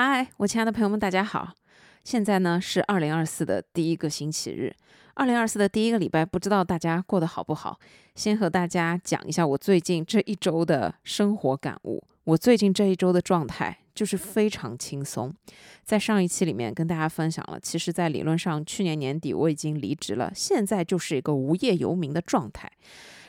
嗨，我亲爱的朋友们，大家好！现在呢是二零二四的第一个星期日，二零二四的第一个礼拜，不知道大家过得好不好？先和大家讲一下我最近这一周的生活感悟。我最近这一周的状态就是非常轻松。在上一期里面跟大家分享了，其实，在理论上去年年底我已经离职了，现在就是一个无业游民的状态。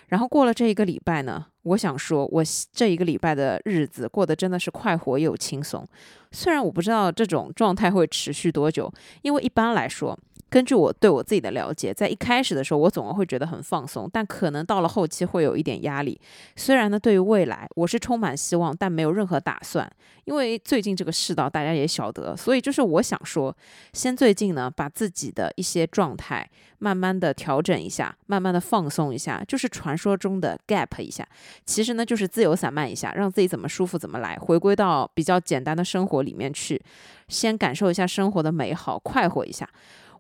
然后过了这一个礼拜呢，我想说，我这一个礼拜的日子过得真的是快活又轻松。虽然我不知道这种状态会持续多久，因为一般来说，根据我对我自己的了解，在一开始的时候，我总会觉得很放松，但可能到了后期会有一点压力。虽然呢，对于未来我是充满希望，但没有任何打算，因为最近这个世道大家也晓得，所以就是我想说，先最近呢，把自己的一些状态慢慢的调整一下，慢慢的放松一下，就是传说中的 gap 一下，其实呢就是自由散漫一下，让自己怎么舒服怎么来，回归到比较简单的生活里面去，先感受一下生活的美好，快活一下。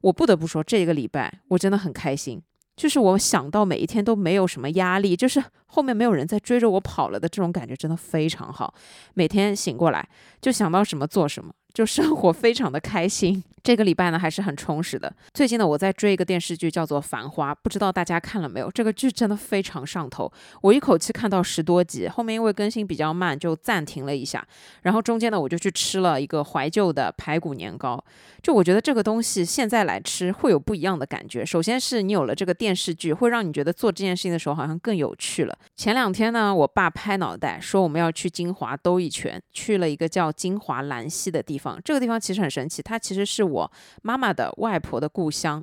我不得不说，这个礼拜我真的很开心，就是我想到每一天都没有什么压力，就是后面没有人在追着我跑了的这种感觉，真的非常好。每天醒过来就想到什么做什么。就生活非常的开心，这个礼拜呢还是很充实的。最近呢，我在追一个电视剧，叫做《繁花》，不知道大家看了没有？这个剧真的非常上头，我一口气看到十多集，后面因为更新比较慢，就暂停了一下。然后中间呢，我就去吃了一个怀旧的排骨年糕。就我觉得这个东西现在来吃会有不一样的感觉。首先是你有了这个电视剧，会让你觉得做这件事情的时候好像更有趣了。前两天呢，我爸拍脑袋说我们要去金华兜一圈，去了一个叫金华兰溪的地方。这个地方其实很神奇，它其实是我妈妈的外婆的故乡。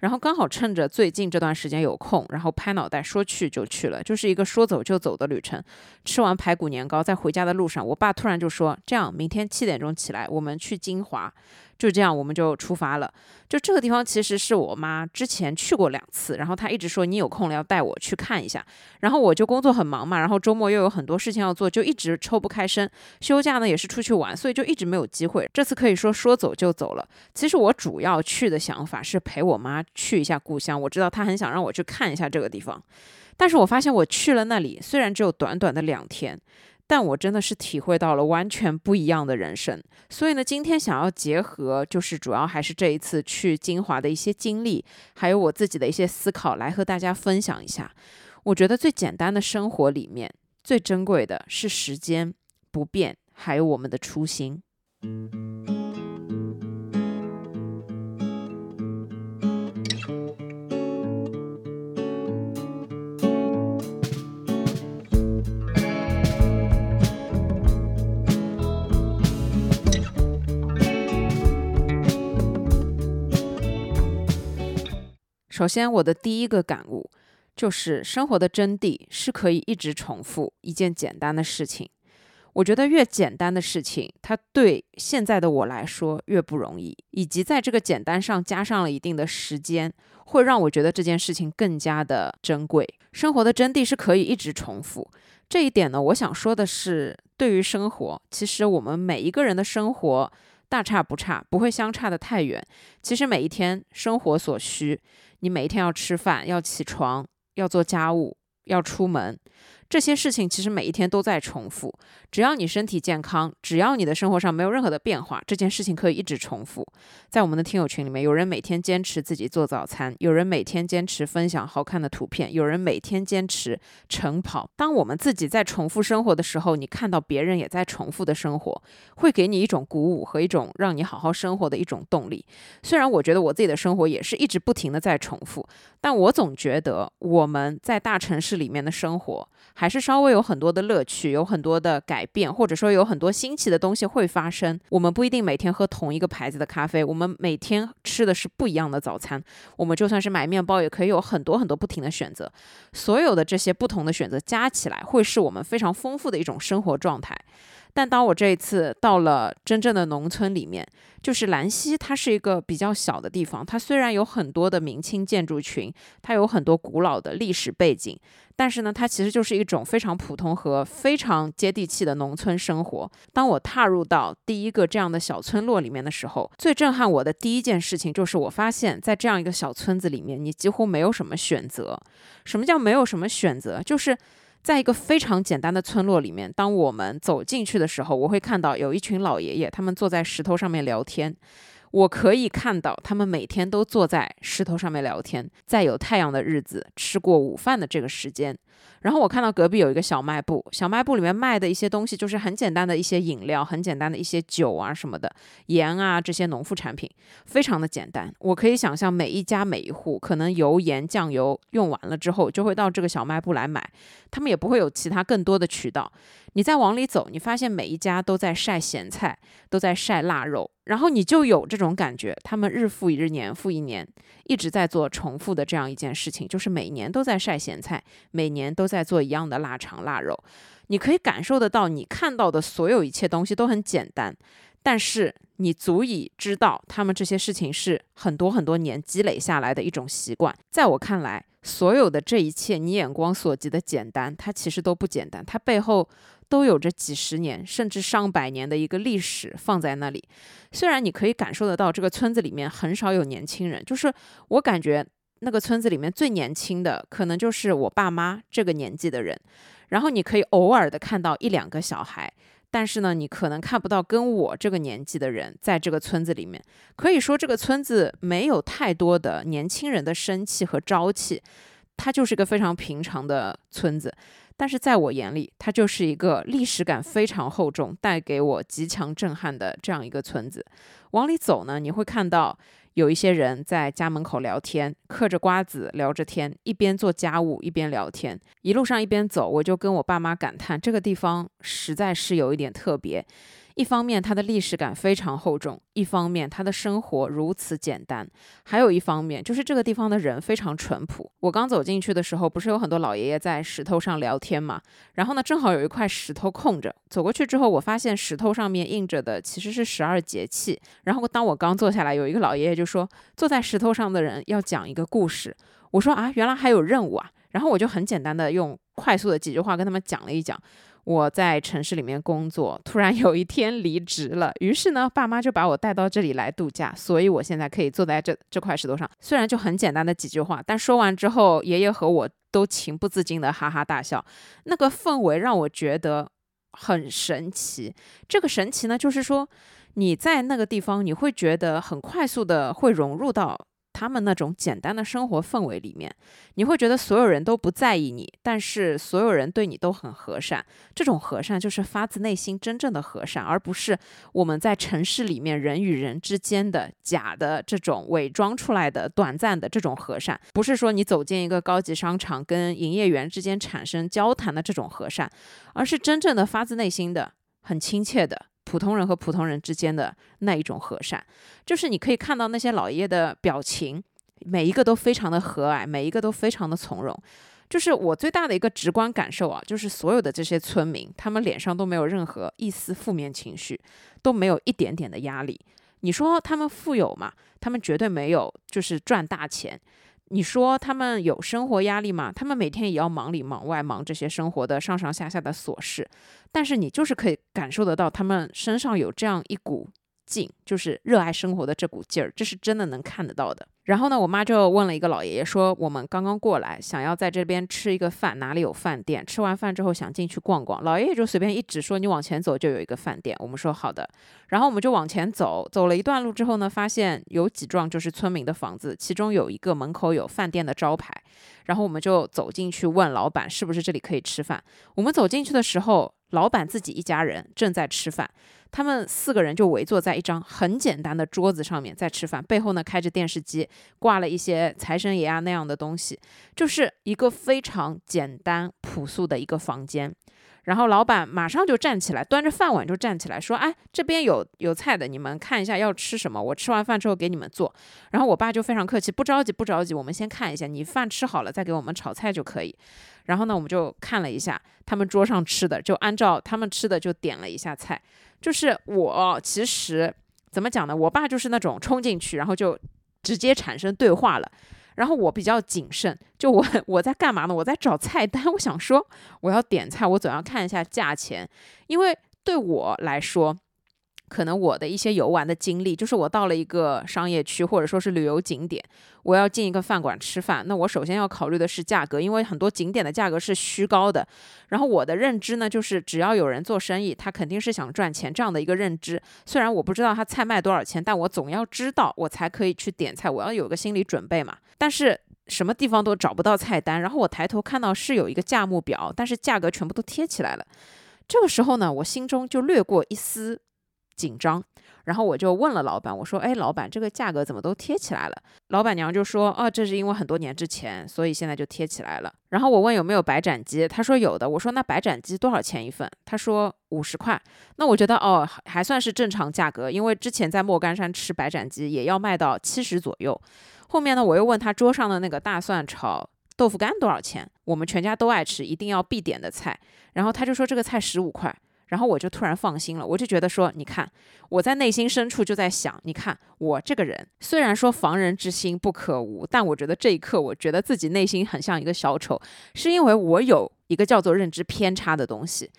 然后刚好趁着最近这段时间有空，然后拍脑袋说去就去了，就是一个说走就走的旅程。吃完排骨年糕，在回家的路上，我爸突然就说：“这样，明天七点钟起来，我们去金华。”就这样，我们就出发了。就这个地方其实是我妈之前去过两次，然后她一直说你有空了要带我去看一下。然后我就工作很忙嘛，然后周末又有很多事情要做，就一直抽不开身。休假呢也是出去玩，所以就一直没有机会。这次可以说说走就走了。其实我主要去的想法是陪我妈去一下故乡，我知道她很想让我去看一下这个地方。但是我发现我去了那里，虽然只有短短的两天。但我真的是体会到了完全不一样的人生，所以呢，今天想要结合，就是主要还是这一次去金华的一些经历，还有我自己的一些思考，来和大家分享一下。我觉得最简单的生活里面，最珍贵的是时间不变，还有我们的初心。首先，我的第一个感悟就是，生活的真谛是可以一直重复一件简单的事情。我觉得越简单的事情，它对现在的我来说越不容易，以及在这个简单上加上了一定的时间，会让我觉得这件事情更加的珍贵。生活的真谛是可以一直重复这一点呢，我想说的是，对于生活，其实我们每一个人的生活大差不差，不会相差的太远。其实每一天生活所需。你每一天要吃饭，要起床，要做家务，要出门。这些事情其实每一天都在重复，只要你身体健康，只要你的生活上没有任何的变化，这件事情可以一直重复。在我们的听友群里面，有人每天坚持自己做早餐，有人每天坚持分享好看的图片，有人每天坚持晨跑。当我们自己在重复生活的时候，你看到别人也在重复的生活，会给你一种鼓舞和一种让你好好生活的一种动力。虽然我觉得我自己的生活也是一直不停的在重复，但我总觉得我们在大城市里面的生活。还是稍微有很多的乐趣，有很多的改变，或者说有很多新奇的东西会发生。我们不一定每天喝同一个牌子的咖啡，我们每天吃的是不一样的早餐。我们就算是买面包，也可以有很多很多不停的选择。所有的这些不同的选择加起来，会是我们非常丰富的一种生活状态。但当我这一次到了真正的农村里面，就是兰溪，它是一个比较小的地方。它虽然有很多的明清建筑群，它有很多古老的历史背景，但是呢，它其实就是一种非常普通和非常接地气的农村生活。当我踏入到第一个这样的小村落里面的时候，最震撼我的第一件事情就是，我发现，在这样一个小村子里面，你几乎没有什么选择。什么叫没有什么选择？就是。在一个非常简单的村落里面，当我们走进去的时候，我会看到有一群老爷爷，他们坐在石头上面聊天。我可以看到他们每天都坐在石头上面聊天，在有太阳的日子吃过午饭的这个时间。然后我看到隔壁有一个小卖部，小卖部里面卖的一些东西就是很简单的一些饮料，很简单的一些酒啊什么的，盐啊这些农副产品，非常的简单。我可以想象每一家每一户可能油盐酱油用完了之后，就会到这个小卖部来买，他们也不会有其他更多的渠道。你再往里走，你发现每一家都在晒咸菜，都在晒腊肉，然后你就有这种感觉，他们日复一日，年复一年，一直在做重复的这样一件事情，就是每年都在晒咸菜，每年都在做一样的腊肠腊肉。你可以感受得到，你看到的所有一切东西都很简单，但是你足以知道，他们这些事情是很多很多年积累下来的一种习惯。在我看来，所有的这一切，你眼光所及的简单，它其实都不简单，它背后。都有着几十年甚至上百年的一个历史放在那里。虽然你可以感受得到这个村子里面很少有年轻人，就是我感觉那个村子里面最年轻的可能就是我爸妈这个年纪的人。然后你可以偶尔的看到一两个小孩，但是呢，你可能看不到跟我这个年纪的人在这个村子里面。可以说这个村子没有太多的年轻人的生气和朝气，它就是一个非常平常的村子。但是在我眼里，它就是一个历史感非常厚重、带给我极强震撼的这样一个村子。往里走呢，你会看到有一些人在家门口聊天，嗑着瓜子聊着天，一边做家务一边聊天。一路上一边走，我就跟我爸妈感叹，这个地方实在是有一点特别。一方面，它的历史感非常厚重；一方面，它的生活如此简单；还有一方面，就是这个地方的人非常淳朴。我刚走进去的时候，不是有很多老爷爷在石头上聊天嘛？然后呢，正好有一块石头空着。走过去之后，我发现石头上面印着的其实是十二节气。然后当我刚坐下来，有一个老爷爷就说：“坐在石头上的人要讲一个故事。”我说：“啊，原来还有任务啊！”然后我就很简单的用快速的几句话跟他们讲了一讲。我在城市里面工作，突然有一天离职了，于是呢，爸妈就把我带到这里来度假，所以我现在可以坐在这这块石头上。虽然就很简单的几句话，但说完之后，爷爷和我都情不自禁的哈哈大笑。那个氛围让我觉得很神奇。这个神奇呢，就是说你在那个地方，你会觉得很快速的会融入到。他们那种简单的生活氛围里面，你会觉得所有人都不在意你，但是所有人对你都很和善。这种和善就是发自内心真正的和善，而不是我们在城市里面人与人之间的假的这种伪装出来的短暂的这种和善。不是说你走进一个高级商场跟营业员之间产生交谈的这种和善，而是真正的发自内心的、很亲切的。普通人和普通人之间的那一种和善，就是你可以看到那些老爷爷的表情，每一个都非常的和蔼，每一个都非常的从容。就是我最大的一个直观感受啊，就是所有的这些村民，他们脸上都没有任何一丝负面情绪，都没有一点点的压力。你说他们富有吗？他们绝对没有，就是赚大钱。你说他们有生活压力吗？他们每天也要忙里忙外，忙这些生活的上上下下的琐事。但是你就是可以感受得到，他们身上有这样一股劲，就是热爱生活的这股劲儿，这是真的能看得到的。然后呢，我妈就问了一个老爷爷说：“我们刚刚过来，想要在这边吃一个饭，哪里有饭店？吃完饭之后想进去逛逛。”老爷爷就随便一指说：“你往前走就有一个饭店。”我们说好的，然后我们就往前走，走了一段路之后呢，发现有几幢就是村民的房子，其中有一个门口有饭店的招牌，然后我们就走进去问老板是不是这里可以吃饭。我们走进去的时候，老板自己一家人正在吃饭。他们四个人就围坐在一张很简单的桌子上面在吃饭，背后呢开着电视机，挂了一些财神爷啊那样的东西，就是一个非常简单朴素的一个房间。然后老板马上就站起来，端着饭碗就站起来说：“哎，这边有有菜的，你们看一下要吃什么，我吃完饭之后给你们做。”然后我爸就非常客气：“不着急，不着急，我们先看一下，你饭吃好了再给我们炒菜就可以。”然后呢，我们就看了一下他们桌上吃的，就按照他们吃的就点了一下菜。就是我其实怎么讲呢？我爸就是那种冲进去，然后就直接产生对话了。然后我比较谨慎，就我我在干嘛呢？我在找菜单。我想说我要点菜，我总要看一下价钱，因为对我来说，可能我的一些游玩的经历，就是我到了一个商业区或者说是旅游景点，我要进一个饭馆吃饭，那我首先要考虑的是价格，因为很多景点的价格是虚高的。然后我的认知呢，就是只要有人做生意，他肯定是想赚钱这样的一个认知。虽然我不知道他菜卖多少钱，但我总要知道，我才可以去点菜，我要有个心理准备嘛。但是什么地方都找不到菜单，然后我抬头看到是有一个价目表，但是价格全部都贴起来了。这个时候呢，我心中就掠过一丝。紧张，然后我就问了老板，我说：“哎，老板，这个价格怎么都贴起来了？”老板娘就说：“哦，这是因为很多年之前，所以现在就贴起来了。”然后我问有没有白斩鸡，他说有的。我说：“那白斩鸡多少钱一份？”他说：“五十块。”那我觉得哦，还算是正常价格，因为之前在莫干山吃白斩鸡也要卖到七十左右。后面呢，我又问他桌上的那个大蒜炒豆腐干多少钱？我们全家都爱吃，一定要必点的菜。然后他就说这个菜十五块。然后我就突然放心了，我就觉得说，你看，我在内心深处就在想，你看我这个人，虽然说防人之心不可无，但我觉得这一刻，我觉得自己内心很像一个小丑，是因为我有一个叫做认知偏差的东西。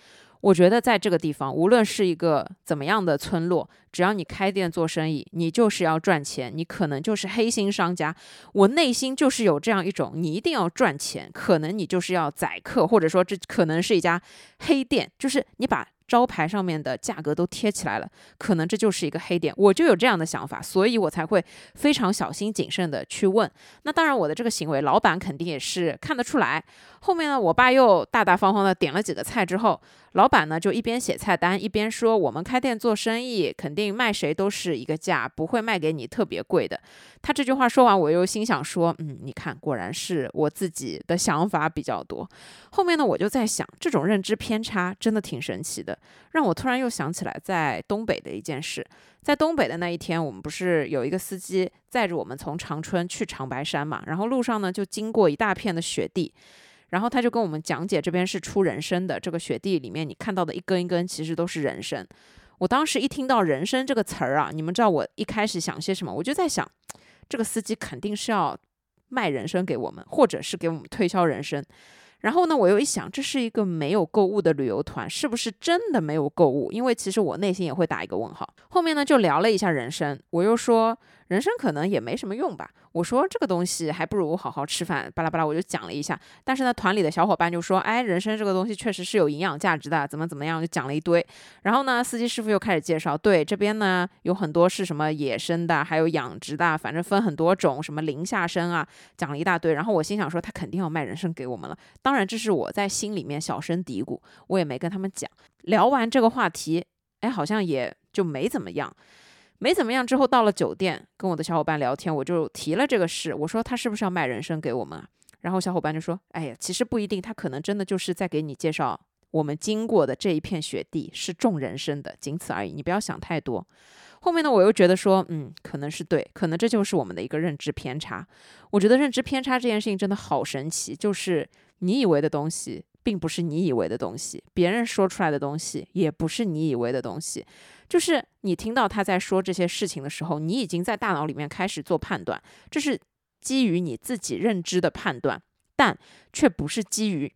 我觉得在这个地方，无论是一个怎么样的村落，只要你开店做生意，你就是要赚钱，你可能就是黑心商家。我内心就是有这样一种，你一定要赚钱，可能你就是要宰客，或者说这可能是一家黑店，就是你把。招牌上面的价格都贴起来了，可能这就是一个黑点，我就有这样的想法，所以我才会非常小心谨慎的去问。那当然，我的这个行为，老板肯定也是看得出来。后面呢，我爸又大大方方的点了几个菜之后，老板呢就一边写菜单，一边说：“我们开店做生意，肯定卖谁都是一个价，不会卖给你特别贵的。”他这句话说完，我又心想说：“嗯，你看，果然是我自己的想法比较多。”后面呢，我就在想，这种认知偏差真的挺神奇的，让我突然又想起来在东北的一件事。在东北的那一天，我们不是有一个司机载着我们从长春去长白山嘛？然后路上呢，就经过一大片的雪地。然后他就跟我们讲解，这边是出人参的。这个雪地里面，你看到的一根一根，其实都是人参。我当时一听到“人参”这个词儿啊，你们知道我一开始想些什么？我就在想，这个司机肯定是要卖人参给我们，或者是给我们推销人参。然后呢，我又一想，这是一个没有购物的旅游团，是不是真的没有购物？因为其实我内心也会打一个问号。后面呢，就聊了一下人参，我又说。人参可能也没什么用吧，我说这个东西还不如好好吃饭，巴拉巴拉，我就讲了一下。但是呢，团里的小伙伴就说，哎，人参这个东西确实是有营养价值的，怎么怎么样，就讲了一堆。然后呢，司机师傅又开始介绍，对这边呢有很多是什么野生的，还有养殖的，反正分很多种，什么林下参啊，讲了一大堆。然后我心想说，他肯定要卖人参给我们了。当然，这是我在心里面小声嘀咕，我也没跟他们讲。聊完这个话题，哎，好像也就没怎么样。没怎么样，之后到了酒店，跟我的小伙伴聊天，我就提了这个事，我说他是不是要卖人参给我们啊？然后小伙伴就说：“哎呀，其实不一定，他可能真的就是在给你介绍我们经过的这一片雪地是种人参的，仅此而已，你不要想太多。”后面呢，我又觉得说，嗯，可能是对，可能这就是我们的一个认知偏差。我觉得认知偏差这件事情真的好神奇，就是你以为的东西，并不是你以为的东西，别人说出来的东西，也不是你以为的东西。就是你听到他在说这些事情的时候，你已经在大脑里面开始做判断，这是基于你自己认知的判断，但却不是基于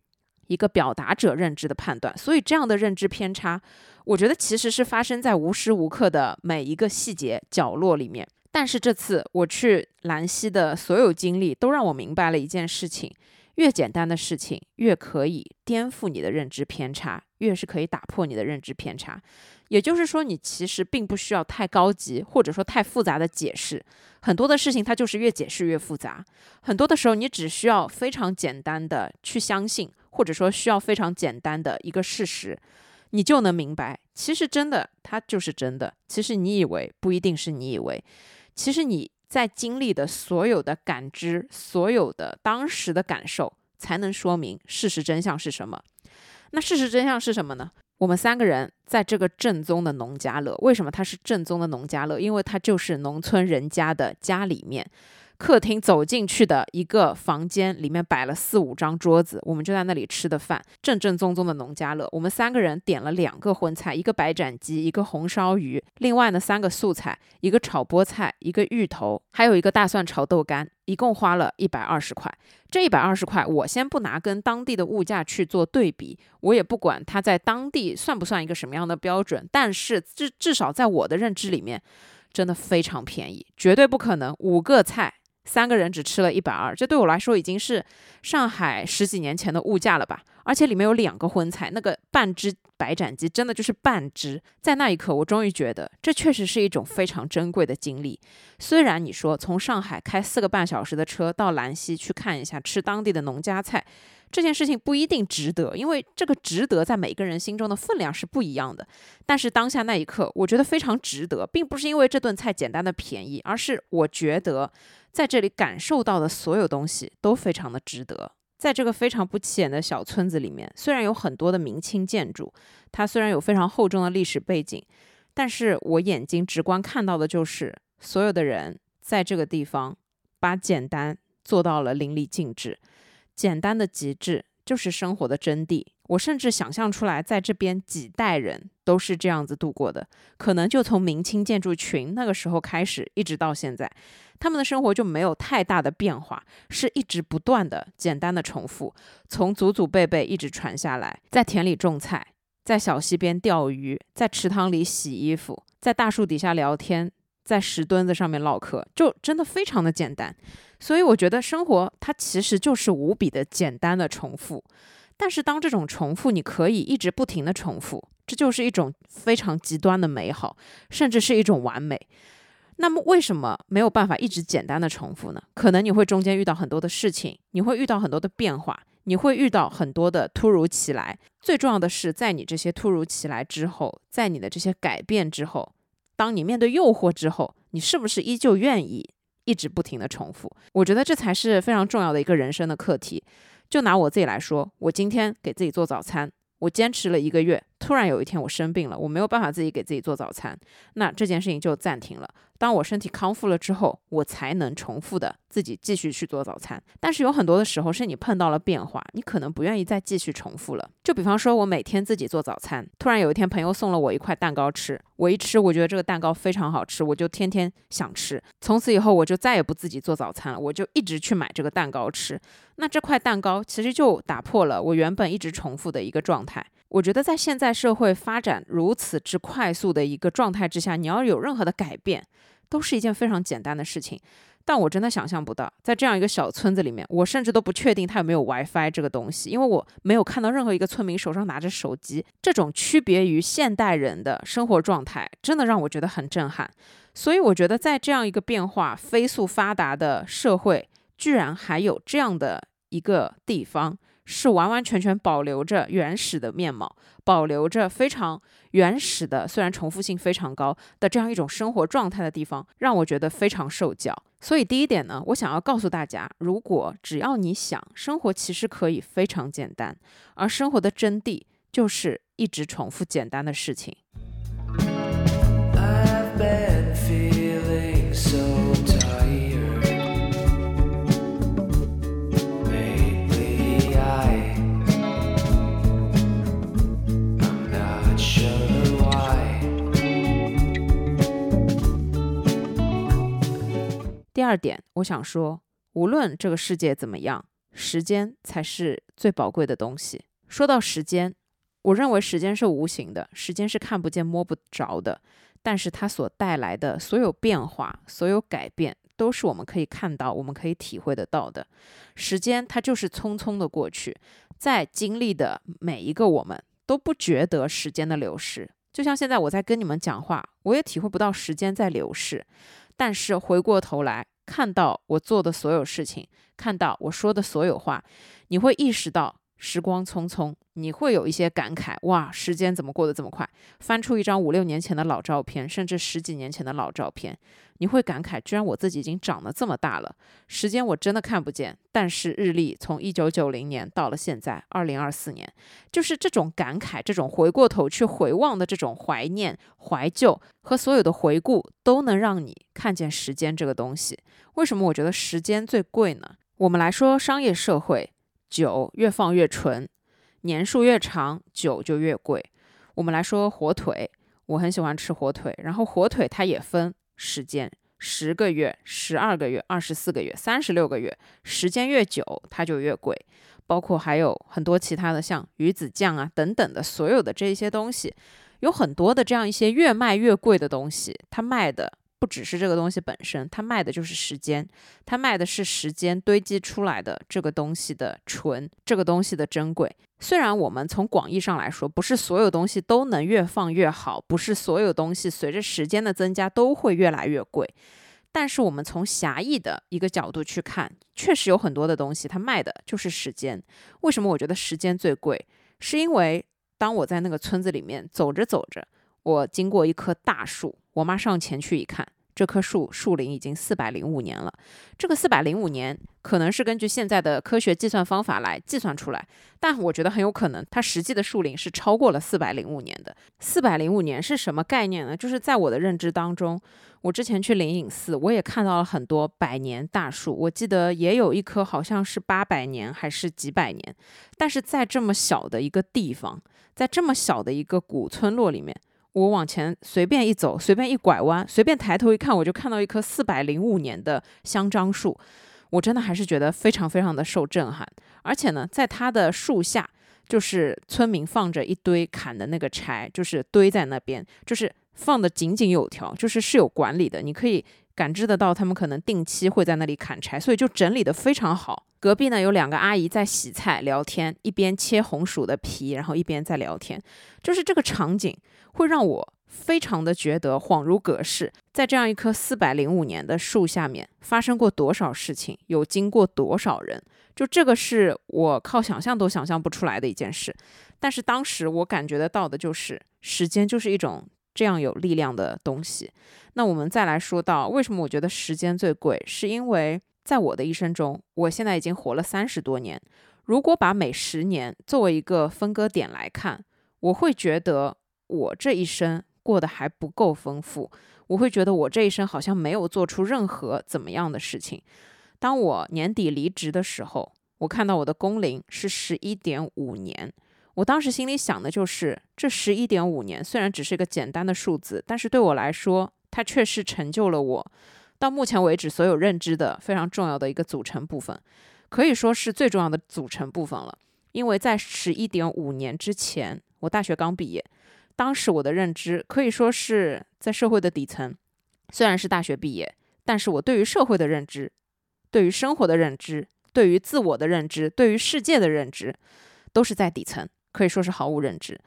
一个表达者认知的判断。所以这样的认知偏差，我觉得其实是发生在无时无刻的每一个细节角落里面。但是这次我去兰溪的所有经历，都让我明白了一件事情。越简单的事情，越可以颠覆你的认知偏差，越是可以打破你的认知偏差。也就是说，你其实并不需要太高级或者说太复杂的解释，很多的事情它就是越解释越复杂。很多的时候，你只需要非常简单的去相信，或者说需要非常简单的一个事实，你就能明白，其实真的它就是真的。其实你以为不一定是你以为，其实你。在经历的所有的感知，所有的当时的感受，才能说明事实真相是什么。那事实真相是什么呢？我们三个人在这个正宗的农家乐，为什么它是正宗的农家乐？因为它就是农村人家的家里面。客厅走进去的一个房间，里面摆了四五张桌子，我们就在那里吃的饭，正正宗宗的农家乐。我们三个人点了两个荤菜，一个白斩鸡，一个红烧鱼，另外呢三个素菜，一个炒菠菜，一个芋头，还有一个大蒜炒豆干，一共花了一百二十块。这一百二十块，我先不拿跟当地的物价去做对比，我也不管它在当地算不算一个什么样的标准，但是至至少在我的认知里面，真的非常便宜，绝对不可能五个菜。三个人只吃了一百二，这对我来说已经是上海十几年前的物价了吧？而且里面有两个荤菜，那个半只白斩鸡真的就是半只。在那一刻，我终于觉得这确实是一种非常珍贵的经历。虽然你说从上海开四个半小时的车到兰溪去看一下吃当地的农家菜，这件事情不一定值得，因为这个值得在每个人心中的分量是不一样的。但是当下那一刻，我觉得非常值得，并不是因为这顿菜简单的便宜，而是我觉得。在这里感受到的所有东西都非常的值得。在这个非常不起眼的小村子里面，虽然有很多的明清建筑，它虽然有非常厚重的历史背景，但是我眼睛直观看到的就是所有的人在这个地方把简单做到了淋漓尽致。简单的极致就是生活的真谛。我甚至想象出来，在这边几代人都是这样子度过的，可能就从明清建筑群那个时候开始，一直到现在。他们的生活就没有太大的变化，是一直不断的简单的重复，从祖祖辈辈一直传下来，在田里种菜，在小溪边钓鱼，在池塘里洗衣服，在大树底下聊天，在石墩子上面唠嗑，就真的非常的简单。所以我觉得生活它其实就是无比的简单的重复，但是当这种重复你可以一直不停的重复，这就是一种非常极端的美好，甚至是一种完美。那么为什么没有办法一直简单的重复呢？可能你会中间遇到很多的事情，你会遇到很多的变化，你会遇到很多的突如其来。最重要的是，在你这些突如其来之后，在你的这些改变之后，当你面对诱惑之后，你是不是依旧愿意一直不停的重复？我觉得这才是非常重要的一个人生的课题。就拿我自己来说，我今天给自己做早餐。我坚持了一个月，突然有一天我生病了，我没有办法自己给自己做早餐，那这件事情就暂停了。当我身体康复了之后，我才能重复的自己继续去做早餐。但是有很多的时候是你碰到了变化，你可能不愿意再继续重复了。就比方说，我每天自己做早餐，突然有一天朋友送了我一块蛋糕吃，我一吃，我觉得这个蛋糕非常好吃，我就天天想吃。从此以后，我就再也不自己做早餐了，我就一直去买这个蛋糕吃。那这块蛋糕其实就打破了我原本一直重复的一个状态。我觉得在现在社会发展如此之快速的一个状态之下，你要有任何的改变，都是一件非常简单的事情。但我真的想象不到，在这样一个小村子里面，我甚至都不确定它有没有 WiFi 这个东西，因为我没有看到任何一个村民手上拿着手机。这种区别于现代人的生活状态，真的让我觉得很震撼。所以我觉得，在这样一个变化飞速发达的社会，居然还有这样的一个地方。是完完全全保留着原始的面貌，保留着非常原始的，虽然重复性非常高的这样一种生活状态的地方，让我觉得非常受教。所以第一点呢，我想要告诉大家，如果只要你想，生活其实可以非常简单，而生活的真谛就是一直重复简单的事情。第二点，我想说，无论这个世界怎么样，时间才是最宝贵的东西。说到时间，我认为时间是无形的，时间是看不见、摸不着的，但是它所带来的所有变化、所有改变，都是我们可以看到、我们可以体会得到的。时间它就是匆匆的过去，在经历的每一个我们都不觉得时间的流逝。就像现在我在跟你们讲话，我也体会不到时间在流逝。但是回过头来看到我做的所有事情，看到我说的所有话，你会意识到时光匆匆，你会有一些感慨，哇，时间怎么过得这么快？翻出一张五六年前的老照片，甚至十几年前的老照片。你会感慨，居然我自己已经长得这么大了，时间我真的看不见。但是日历从一九九零年到了现在二零二四年，就是这种感慨，这种回过头去回望的这种怀念、怀旧和所有的回顾，都能让你看见时间这个东西。为什么我觉得时间最贵呢？我们来说商业社会，酒越放越纯，年数越长，酒就越贵。我们来说火腿，我很喜欢吃火腿，然后火腿它也分。时间十个月、十二个月、二十四个月、三十六个月，时间越久它就越贵。包括还有很多其他的，像鱼子酱啊等等的，所有的这些东西，有很多的这样一些越卖越贵的东西，它卖的。不只是这个东西本身，它卖的就是时间，它卖的是时间堆积出来的这个东西的纯，这个东西的珍贵。虽然我们从广义上来说，不是所有东西都能越放越好，不是所有东西随着时间的增加都会越来越贵，但是我们从狭义的一个角度去看，确实有很多的东西它卖的就是时间。为什么我觉得时间最贵？是因为当我在那个村子里面走着走着，我经过一棵大树。我妈上前去一看，这棵树树龄已经四百零五年了。这个四百零五年可能是根据现在的科学计算方法来计算出来，但我觉得很有可能它实际的树龄是超过了四百零五年的。四百零五年是什么概念呢？就是在我的认知当中，我之前去灵隐寺，我也看到了很多百年大树，我记得也有一棵好像是八百年还是几百年，但是在这么小的一个地方，在这么小的一个古村落里面。我往前随便一走，随便一拐弯，随便抬头一看，我就看到一棵四百零五年的香樟树。我真的还是觉得非常非常的受震撼。而且呢，在它的树下，就是村民放着一堆砍的那个柴，就是堆在那边，就是放的井井有条，就是是有管理的。你可以感知得到，他们可能定期会在那里砍柴，所以就整理的非常好。隔壁呢有两个阿姨在洗菜聊天，一边切红薯的皮，然后一边在聊天，就是这个场景。会让我非常的觉得恍如隔世，在这样一棵四百零五年的树下面发生过多少事情，有经过多少人，就这个是我靠想象都想象不出来的一件事。但是当时我感觉得到的就是时间就是一种这样有力量的东西。那我们再来说到为什么我觉得时间最贵，是因为在我的一生中，我现在已经活了三十多年，如果把每十年作为一个分割点来看，我会觉得。我这一生过得还不够丰富，我会觉得我这一生好像没有做出任何怎么样的事情。当我年底离职的时候，我看到我的工龄是十一点五年，我当时心里想的就是，这十一点五年虽然只是一个简单的数字，但是对我来说，它却是成就了我到目前为止所有认知的非常重要的一个组成部分，可以说是最重要的组成部分了。因为在十一点五年之前，我大学刚毕业。当时我的认知可以说是在社会的底层，虽然是大学毕业，但是我对于社会的认知、对于生活的认知、对于自我的认知、对于世界的认知，都是在底层，可以说是毫无认知。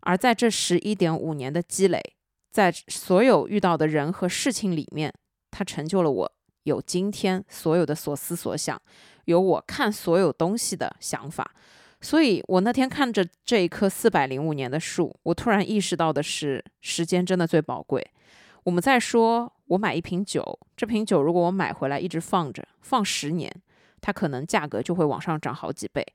而在这十一点五年的积累，在所有遇到的人和事情里面，它成就了我有今天所有的所思所想，有我看所有东西的想法。所以，我那天看着这一棵四百零五年的树，我突然意识到的是，时间真的最宝贵。我们在说，我买一瓶酒，这瓶酒如果我买回来一直放着，放十年，它可能价格就会往上涨好几倍。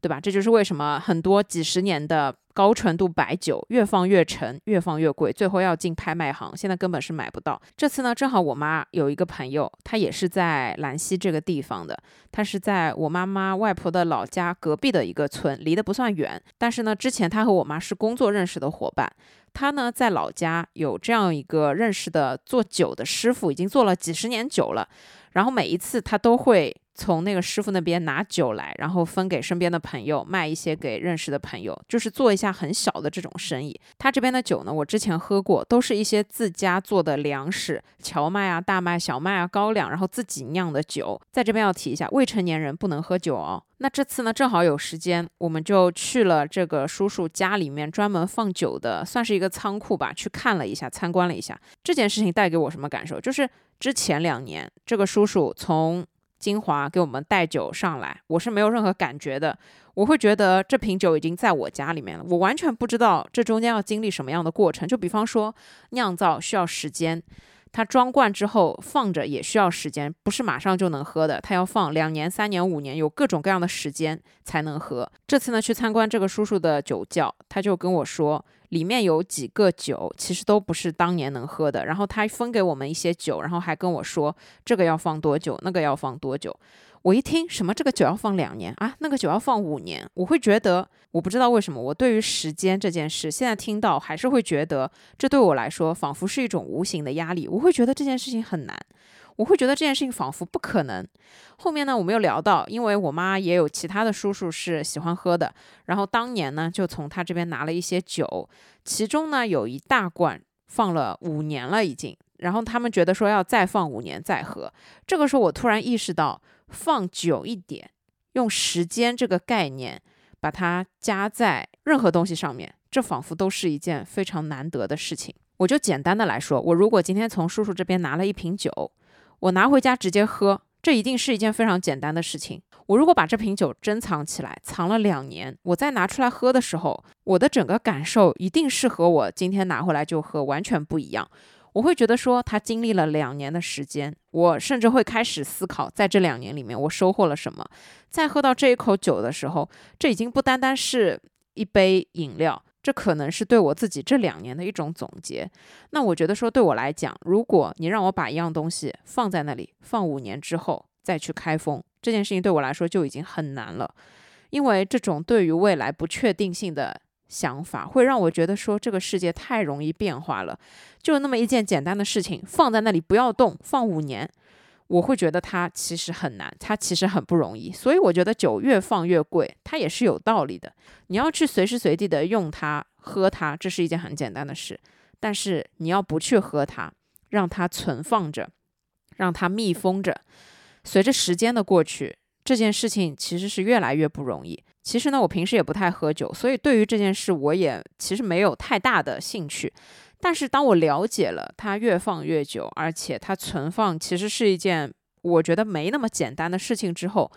对吧？这就是为什么很多几十年的高纯度白酒越放越沉，越放越贵，最后要进拍卖行，现在根本是买不到。这次呢，正好我妈有一个朋友，他也是在兰溪这个地方的，他是在我妈妈外婆的老家隔壁的一个村，离得不算远。但是呢，之前他和我妈是工作认识的伙伴，他呢在老家有这样一个认识的做酒的师傅，已经做了几十年酒了，然后每一次他都会。从那个师傅那边拿酒来，然后分给身边的朋友，卖一些给认识的朋友，就是做一下很小的这种生意。他这边的酒呢，我之前喝过，都是一些自家做的粮食，荞麦啊、大麦、小麦啊、高粱，然后自己酿的酒。在这边要提一下，未成年人不能喝酒哦。那这次呢，正好有时间，我们就去了这个叔叔家里面专门放酒的，算是一个仓库吧，去看了一下，参观了一下。这件事情带给我什么感受？就是之前两年，这个叔叔从精华给我们带酒上来，我是没有任何感觉的。我会觉得这瓶酒已经在我家里面了，我完全不知道这中间要经历什么样的过程。就比方说酿造需要时间。它装罐之后放着也需要时间，不是马上就能喝的，它要放两年、三年、五年，有各种各样的时间才能喝。这次呢，去参观这个叔叔的酒窖，他就跟我说，里面有几个酒其实都不是当年能喝的。然后他分给我们一些酒，然后还跟我说，这个要放多久，那个要放多久。我一听什么这个酒要放两年啊，那个酒要放五年，我会觉得我不知道为什么我对于时间这件事，现在听到还是会觉得这对我来说仿佛是一种无形的压力。我会觉得这件事情很难，我会觉得这件事情仿佛不可能。后面呢，我们又聊到，因为我妈也有其他的叔叔是喜欢喝的，然后当年呢就从他这边拿了一些酒，其中呢有一大罐放了五年了已经，然后他们觉得说要再放五年再喝。这个时候我突然意识到。放久一点，用时间这个概念把它加在任何东西上面，这仿佛都是一件非常难得的事情。我就简单的来说，我如果今天从叔叔这边拿了一瓶酒，我拿回家直接喝，这一定是一件非常简单的事情。我如果把这瓶酒珍藏起来，藏了两年，我再拿出来喝的时候，我的整个感受一定是和我今天拿回来就喝完全不一样。我会觉得说，它经历了两年的时间，我甚至会开始思考，在这两年里面我收获了什么。在喝到这一口酒的时候，这已经不单单是一杯饮料，这可能是对我自己这两年的一种总结。那我觉得说，对我来讲，如果你让我把一样东西放在那里，放五年之后再去开封，这件事情对我来说就已经很难了，因为这种对于未来不确定性的。想法会让我觉得说这个世界太容易变化了，就那么一件简单的事情放在那里不要动，放五年，我会觉得它其实很难，它其实很不容易。所以我觉得酒越放越贵，它也是有道理的。你要去随时随地的用它、喝它，这是一件很简单的事。但是你要不去喝它，让它存放着，让它密封着，随着时间的过去，这件事情其实是越来越不容易。其实呢，我平时也不太喝酒，所以对于这件事，我也其实没有太大的兴趣。但是当我了解了它越放越久，而且它存放其实是一件我觉得没那么简单的事情之后，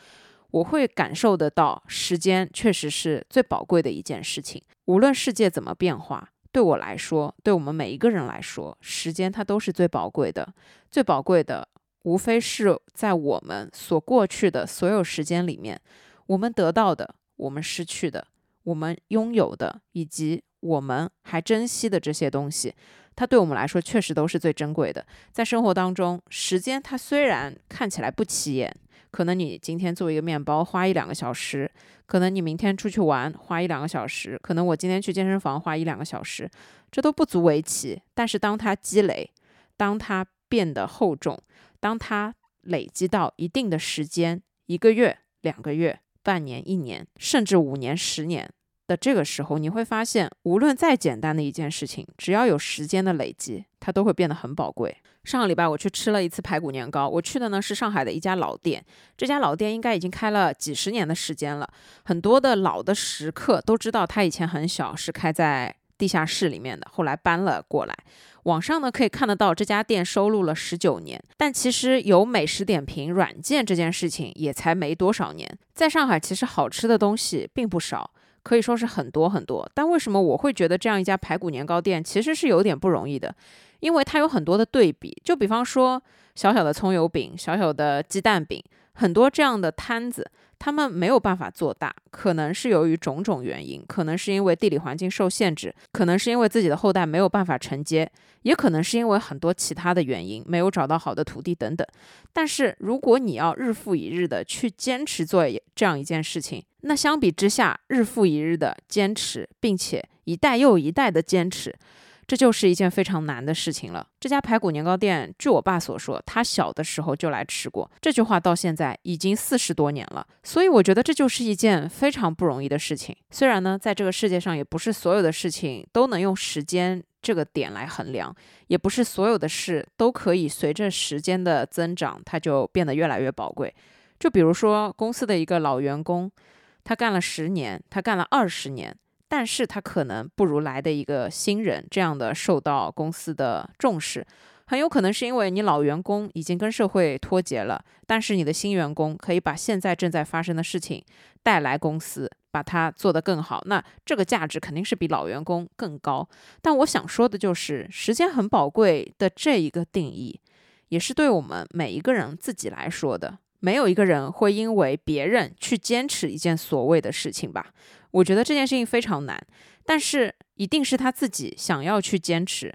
我会感受得到，时间确实是最宝贵的一件事情。无论世界怎么变化，对我来说，对我们每一个人来说，时间它都是最宝贵的。最宝贵的，无非是在我们所过去的所有时间里面，我们得到的。我们失去的，我们拥有的，以及我们还珍惜的这些东西，它对我们来说确实都是最珍贵的。在生活当中，时间它虽然看起来不起眼，可能你今天做一个面包花一两个小时，可能你明天出去玩花一两个小时，可能我今天去健身房花一两个小时，这都不足为奇。但是当它积累，当它变得厚重，当它累积到一定的时间，一个月、两个月。半年、一年，甚至五年、十年的这个时候，你会发现，无论再简单的一件事情，只要有时间的累积，它都会变得很宝贵。上个礼拜我去吃了一次排骨年糕，我去的呢是上海的一家老店，这家老店应该已经开了几十年的时间了，很多的老的食客都知道，它以前很小，是开在地下室里面的，后来搬了过来。网上呢可以看得到这家店收录了十九年，但其实有美食点评软件这件事情也才没多少年。在上海，其实好吃的东西并不少，可以说是很多很多。但为什么我会觉得这样一家排骨年糕店其实是有点不容易的？因为它有很多的对比，就比方说小小的葱油饼、小小的鸡蛋饼，很多这样的摊子。他们没有办法做大，可能是由于种种原因，可能是因为地理环境受限制，可能是因为自己的后代没有办法承接，也可能是因为很多其他的原因，没有找到好的土地等等。但是如果你要日复一日的去坚持做这样一件事情，那相比之下，日复一日的坚持，并且一代又一代的坚持。这就是一件非常难的事情了。这家排骨年糕店，据我爸所说，他小的时候就来吃过。这句话到现在已经四十多年了，所以我觉得这就是一件非常不容易的事情。虽然呢，在这个世界上，也不是所有的事情都能用时间这个点来衡量，也不是所有的事都可以随着时间的增长，它就变得越来越宝贵。就比如说公司的一个老员工，他干了十年，他干了二十年。但是他可能不如来的一个新人这样的受到公司的重视，很有可能是因为你老员工已经跟社会脱节了，但是你的新员工可以把现在正在发生的事情带来公司，把它做得更好。那这个价值肯定是比老员工更高。但我想说的就是，时间很宝贵的这一个定义，也是对我们每一个人自己来说的。没有一个人会因为别人去坚持一件所谓的事情吧？我觉得这件事情非常难，但是一定是他自己想要去坚持。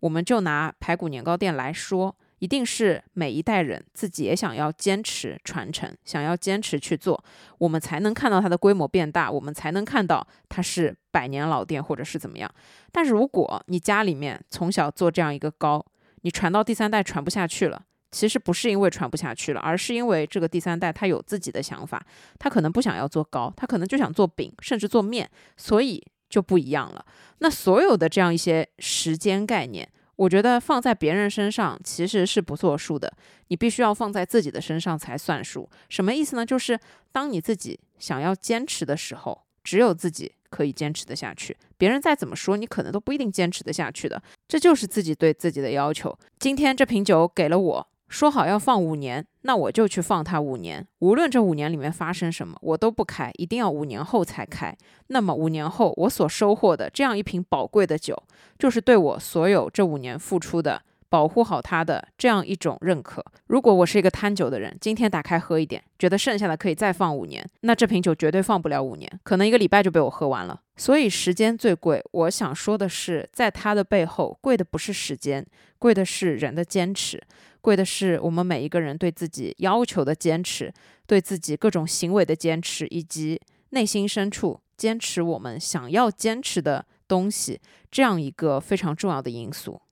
我们就拿排骨年糕店来说，一定是每一代人自己也想要坚持传承，想要坚持去做，我们才能看到它的规模变大，我们才能看到它是百年老店或者是怎么样。但是如果你家里面从小做这样一个糕，你传到第三代传不下去了，其实不是因为传不下去了，而是因为这个第三代他有自己的想法，他可能不想要做糕，他可能就想做饼，甚至做面，所以。就不一样了。那所有的这样一些时间概念，我觉得放在别人身上其实是不作数的。你必须要放在自己的身上才算数。什么意思呢？就是当你自己想要坚持的时候，只有自己可以坚持得下去。别人再怎么说，你可能都不一定坚持得下去的。这就是自己对自己的要求。今天这瓶酒给了我。说好要放五年，那我就去放它五年。无论这五年里面发生什么，我都不开，一定要五年后才开。那么五年后我所收获的这样一瓶宝贵的酒，就是对我所有这五年付出的。保护好它的这样一种认可。如果我是一个贪酒的人，今天打开喝一点，觉得剩下的可以再放五年，那这瓶酒绝对放不了五年，可能一个礼拜就被我喝完了。所以时间最贵。我想说的是，在它的背后，贵的不是时间，贵的是人的坚持，贵的是我们每一个人对自己要求的坚持，对自己各种行为的坚持，以及内心深处坚持我们想要坚持的东西，这样一个非常重要的因素。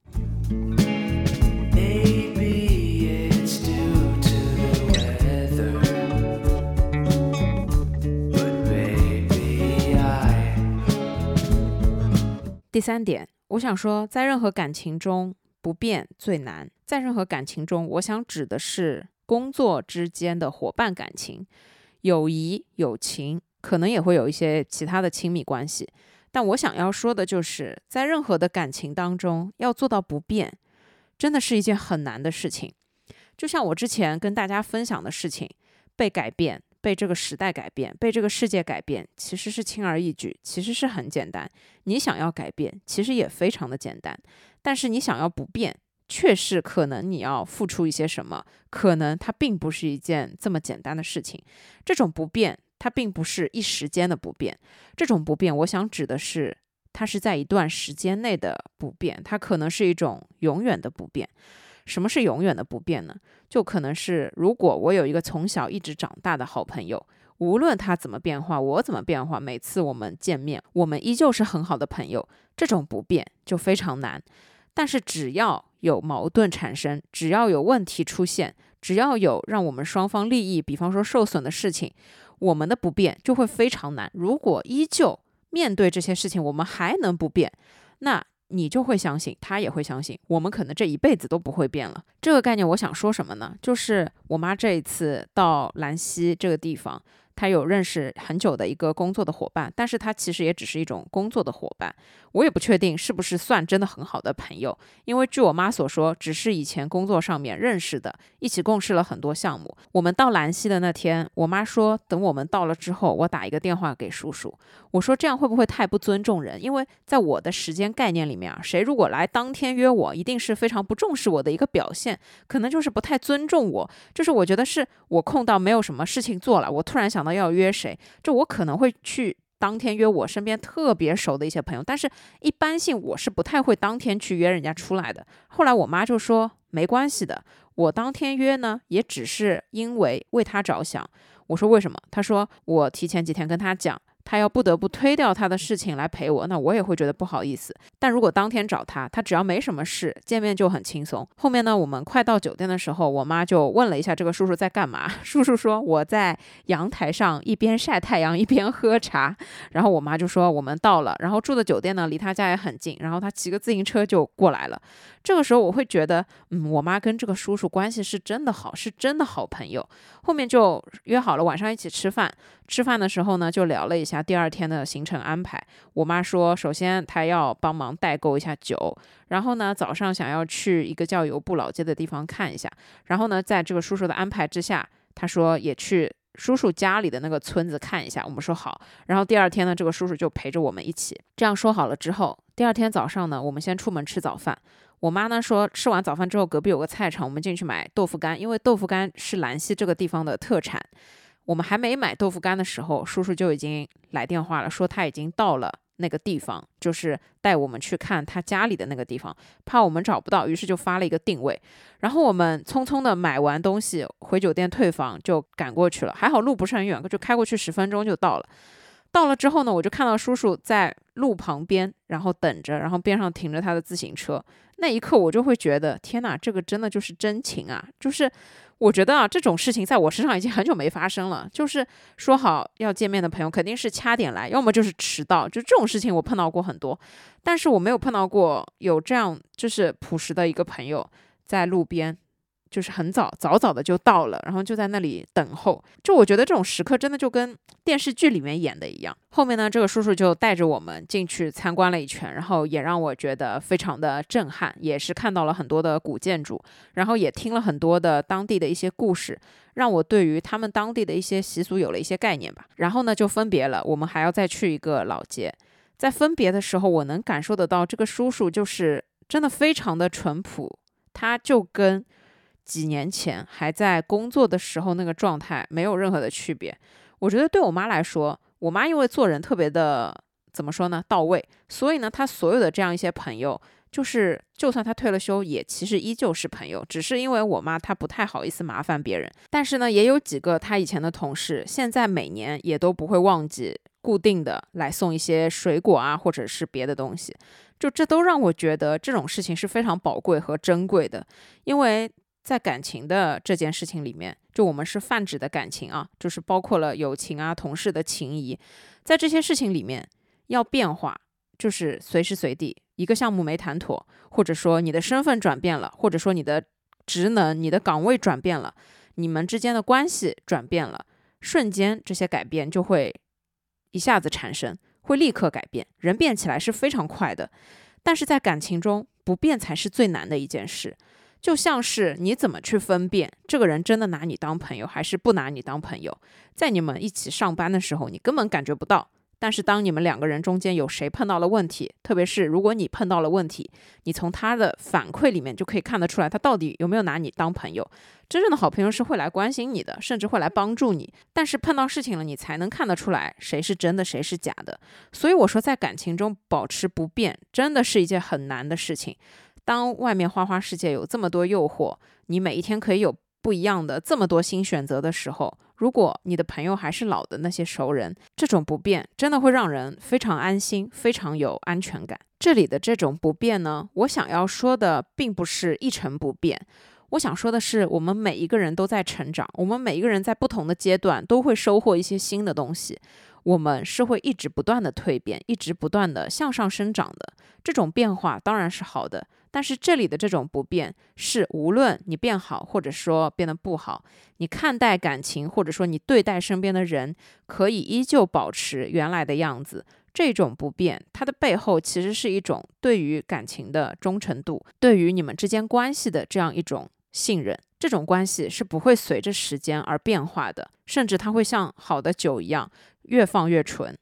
第三点，我想说，在任何感情中，不变最难。在任何感情中，我想指的是工作之间的伙伴感情、友谊、友情，可能也会有一些其他的亲密关系。但我想要说的就是，在任何的感情当中，要做到不变，真的是一件很难的事情。就像我之前跟大家分享的事情，被改变。被这个时代改变，被这个世界改变，其实是轻而易举，其实是很简单。你想要改变，其实也非常的简单。但是你想要不变，却是可能你要付出一些什么，可能它并不是一件这么简单的事情。这种不变，它并不是一时间的不变，这种不变，我想指的是，它是在一段时间内的不变，它可能是一种永远的不变。什么是永远的不变呢？就可能是，如果我有一个从小一直长大的好朋友，无论他怎么变化，我怎么变化，每次我们见面，我们依旧是很好的朋友。这种不变就非常难。但是只要有矛盾产生，只要有问题出现，只要有让我们双方利益，比方说受损的事情，我们的不变就会非常难。如果依旧面对这些事情，我们还能不变，那。你就会相信，他也会相信，我们可能这一辈子都不会变了。这个概念，我想说什么呢？就是我妈这一次到兰溪这个地方。他有认识很久的一个工作的伙伴，但是他其实也只是一种工作的伙伴，我也不确定是不是算真的很好的朋友，因为据我妈所说，只是以前工作上面认识的，一起共事了很多项目。我们到兰溪的那天，我妈说等我们到了之后，我打一个电话给叔叔，我说这样会不会太不尊重人？因为在我的时间概念里面啊，谁如果来当天约我，一定是非常不重视我的一个表现，可能就是不太尊重我，就是我觉得是我空到没有什么事情做了，我突然想到。要约谁？就我可能会去当天约我身边特别熟的一些朋友，但是一般性我是不太会当天去约人家出来的。后来我妈就说没关系的，我当天约呢也只是因为为他着想。我说为什么？他说我提前几天跟他讲。他要不得不推掉他的事情来陪我，那我也会觉得不好意思。但如果当天找他，他只要没什么事，见面就很轻松。后面呢，我们快到酒店的时候，我妈就问了一下这个叔叔在干嘛。叔叔说我在阳台上一边晒太阳一边喝茶。然后我妈就说我们到了，然后住的酒店呢离他家也很近，然后他骑个自行车就过来了。这个时候我会觉得，嗯，我妈跟这个叔叔关系是真的好，是真的好朋友。后面就约好了晚上一起吃饭。吃饭的时候呢，就聊了一下第二天的行程安排。我妈说，首先她要帮忙代购一下酒，然后呢，早上想要去一个叫油布老街的地方看一下。然后呢，在这个叔叔的安排之下，她说也去叔叔家里的那个村子看一下。我们说好。然后第二天呢，这个叔叔就陪着我们一起。这样说好了之后，第二天早上呢，我们先出门吃早饭。我妈呢说，吃完早饭之后，隔壁有个菜场，我们进去买豆腐干，因为豆腐干是兰溪这个地方的特产。我们还没买豆腐干的时候，叔叔就已经来电话了，说他已经到了那个地方，就是带我们去看他家里的那个地方，怕我们找不到，于是就发了一个定位。然后我们匆匆的买完东西回酒店退房，就赶过去了。还好路不是很远，就开过去十分钟就到了。到了之后呢，我就看到叔叔在路旁边，然后等着，然后边上停着他的自行车。那一刻，我就会觉得，天哪，这个真的就是真情啊！就是我觉得啊，这种事情在我身上已经很久没发生了。就是说好要见面的朋友，肯定是掐点来，要么就是迟到，就这种事情我碰到过很多，但是我没有碰到过有这样就是朴实的一个朋友在路边。就是很早早早的就到了，然后就在那里等候。就我觉得这种时刻真的就跟电视剧里面演的一样。后面呢，这个叔叔就带着我们进去参观了一圈，然后也让我觉得非常的震撼，也是看到了很多的古建筑，然后也听了很多的当地的一些故事，让我对于他们当地的一些习俗有了一些概念吧。然后呢，就分别了，我们还要再去一个老街。在分别的时候，我能感受得到这个叔叔就是真的非常的淳朴，他就跟。几年前还在工作的时候，那个状态没有任何的区别。我觉得对我妈来说，我妈因为做人特别的怎么说呢，到位，所以呢，她所有的这样一些朋友，就是就算她退了休，也其实依旧是朋友。只是因为我妈她不太好意思麻烦别人，但是呢，也有几个她以前的同事，现在每年也都不会忘记固定的来送一些水果啊，或者是别的东西。就这都让我觉得这种事情是非常宝贵和珍贵的，因为。在感情的这件事情里面，就我们是泛指的感情啊，就是包括了友情啊、同事的情谊，在这些事情里面要变化，就是随时随地一个项目没谈妥，或者说你的身份转变了，或者说你的职能、你的岗位转变了，你们之间的关系转变了，瞬间这些改变就会一下子产生，会立刻改变，人变起来是非常快的，但是在感情中不变才是最难的一件事。就像是你怎么去分辨这个人真的拿你当朋友还是不拿你当朋友？在你们一起上班的时候，你根本感觉不到。但是当你们两个人中间有谁碰到了问题，特别是如果你碰到了问题，你从他的反馈里面就可以看得出来，他到底有没有拿你当朋友。真正的好朋友是会来关心你的，甚至会来帮助你。但是碰到事情了，你才能看得出来谁是真的，谁是假的。所以我说，在感情中保持不变，真的是一件很难的事情。当外面花花世界有这么多诱惑，你每一天可以有不一样的这么多新选择的时候，如果你的朋友还是老的那些熟人，这种不变真的会让人非常安心，非常有安全感。这里的这种不变呢，我想要说的并不是一成不变，我想说的是，我们每一个人都在成长，我们每一个人在不同的阶段都会收获一些新的东西，我们是会一直不断的蜕变，一直不断的向上生长的。这种变化当然是好的。但是这里的这种不变，是无论你变好，或者说变得不好，你看待感情，或者说你对待身边的人，可以依旧保持原来的样子。这种不变，它的背后其实是一种对于感情的忠诚度，对于你们之间关系的这样一种信任。这种关系是不会随着时间而变化的，甚至它会像好的酒一样，越放越纯。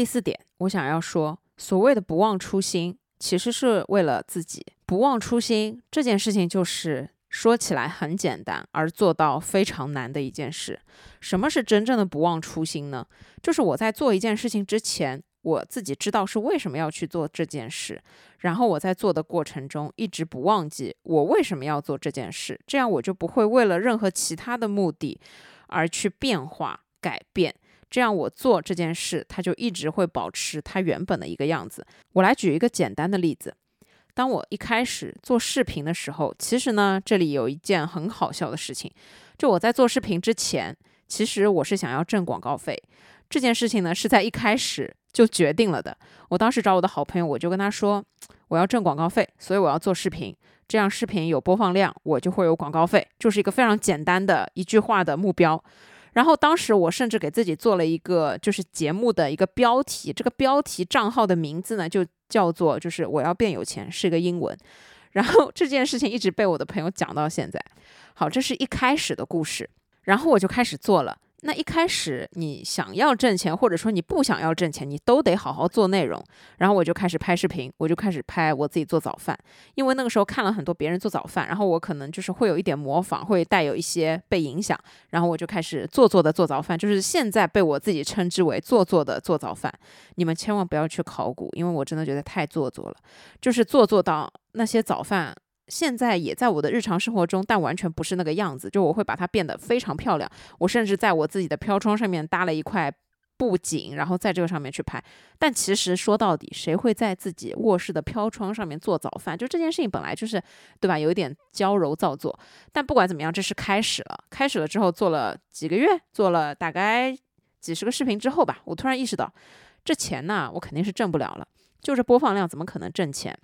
第四点，我想要说，所谓的不忘初心，其实是为了自己。不忘初心这件事情，就是说起来很简单，而做到非常难的一件事。什么是真正的不忘初心呢？就是我在做一件事情之前，我自己知道是为什么要去做这件事，然后我在做的过程中一直不忘记我为什么要做这件事，这样我就不会为了任何其他的目的而去变化改变。这样我做这件事，它就一直会保持它原本的一个样子。我来举一个简单的例子：当我一开始做视频的时候，其实呢，这里有一件很好笑的事情，就我在做视频之前，其实我是想要挣广告费。这件事情呢，是在一开始就决定了的。我当时找我的好朋友，我就跟他说，我要挣广告费，所以我要做视频，这样视频有播放量，我就会有广告费，就是一个非常简单的一句话的目标。然后当时我甚至给自己做了一个就是节目的一个标题，这个标题账号的名字呢，就叫做就是我要变有钱，是一个英文。然后这件事情一直被我的朋友讲到现在。好，这是一开始的故事，然后我就开始做了。那一开始你想要挣钱，或者说你不想要挣钱，你都得好好做内容。然后我就开始拍视频，我就开始拍我自己做早饭，因为那个时候看了很多别人做早饭，然后我可能就是会有一点模仿，会带有一些被影响，然后我就开始做作的做早饭，就是现在被我自己称之为做作的做早饭。你们千万不要去考古，因为我真的觉得太做作了，就是做作到那些早饭。现在也在我的日常生活中，但完全不是那个样子。就我会把它变得非常漂亮。我甚至在我自己的飘窗上面搭了一块布景，然后在这个上面去拍。但其实说到底，谁会在自己卧室的飘窗上面做早饭？就这件事情本来就是，对吧？有一点娇柔造作。但不管怎么样，这是开始了。开始了之后，做了几个月，做了大概几十个视频之后吧，我突然意识到，这钱呢，我肯定是挣不了了。就这播放量，怎么可能挣钱？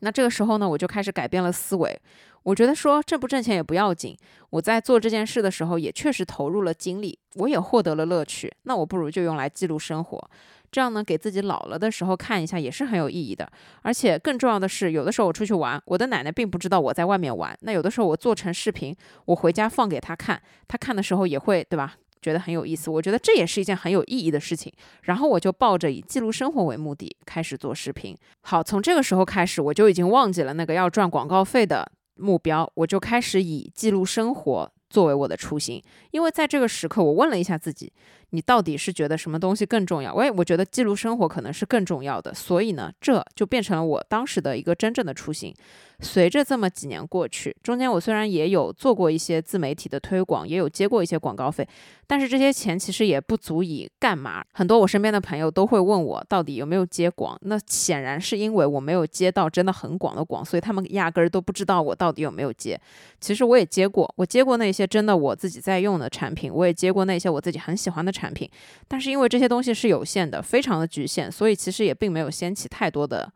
那这个时候呢，我就开始改变了思维。我觉得说挣不挣钱也不要紧，我在做这件事的时候也确实投入了精力，我也获得了乐趣。那我不如就用来记录生活，这样呢，给自己老了的时候看一下也是很有意义的。而且更重要的是，有的时候我出去玩，我的奶奶并不知道我在外面玩。那有的时候我做成视频，我回家放给她看，她看的时候也会，对吧？觉得很有意思，我觉得这也是一件很有意义的事情。然后我就抱着以记录生活为目的开始做视频。好，从这个时候开始，我就已经忘记了那个要赚广告费的目标，我就开始以记录生活作为我的初心。因为在这个时刻，我问了一下自己。你到底是觉得什么东西更重要？我我觉得记录生活可能是更重要的，所以呢，这就变成了我当时的一个真正的初心。随着这么几年过去，中间我虽然也有做过一些自媒体的推广，也有接过一些广告费，但是这些钱其实也不足以干嘛。很多我身边的朋友都会问我到底有没有接广，那显然是因为我没有接到真的很广的广，所以他们压根儿都不知道我到底有没有接。其实我也接过，我接过那些真的我自己在用的产品，我也接过那些我自己很喜欢的产产品，但是因为这些东西是有限的，非常的局限，所以其实也并没有掀起太多的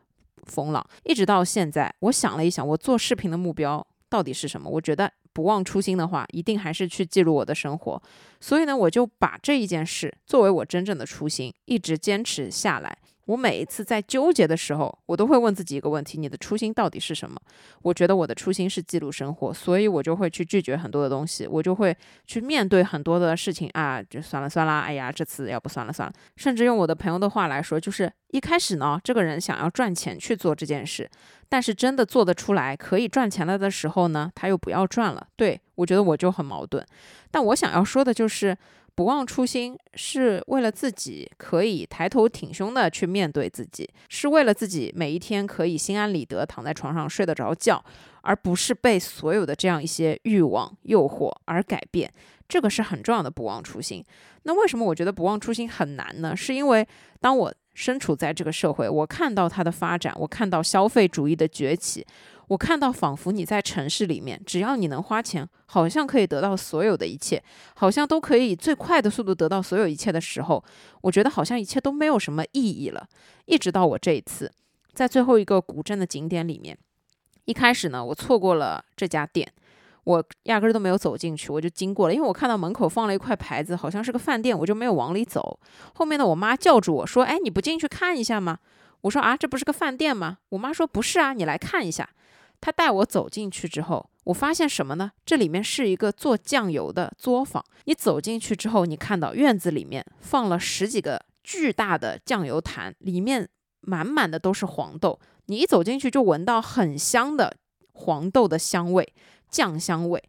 风浪。一直到现在，我想了一想，我做视频的目标到底是什么？我觉得不忘初心的话，一定还是去记录我的生活。所以呢，我就把这一件事作为我真正的初心，一直坚持下来。我每一次在纠结的时候，我都会问自己一个问题：你的初心到底是什么？我觉得我的初心是记录生活，所以我就会去拒绝很多的东西，我就会去面对很多的事情啊，就算了算了，哎呀，这次要不算了算了。甚至用我的朋友的话来说，就是一开始呢，这个人想要赚钱去做这件事，但是真的做得出来可以赚钱了的时候呢，他又不要赚了。对我觉得我就很矛盾，但我想要说的就是。不忘初心，是为了自己可以抬头挺胸的去面对自己，是为了自己每一天可以心安理得躺在床上睡得着觉，而不是被所有的这样一些欲望诱惑而改变。这个是很重要的不忘初心。那为什么我觉得不忘初心很难呢？是因为当我身处在这个社会，我看到它的发展，我看到消费主义的崛起。我看到，仿佛你在城市里面，只要你能花钱，好像可以得到所有的一切，好像都可以以最快的速度得到所有一切的时候，我觉得好像一切都没有什么意义了。一直到我这一次，在最后一个古镇的景点里面，一开始呢，我错过了这家店，我压根儿都没有走进去，我就经过了，因为我看到门口放了一块牌子，好像是个饭店，我就没有往里走。后面呢，我妈叫住我说：“哎，你不进去看一下吗？”我说：“啊，这不是个饭店吗？”我妈说：“不是啊，你来看一下。”她带我走进去之后，我发现什么呢？这里面是一个做酱油的作坊。你走进去之后，你看到院子里面放了十几个巨大的酱油坛，里面满满的都是黄豆。你一走进去就闻到很香的黄豆的香味、酱香味。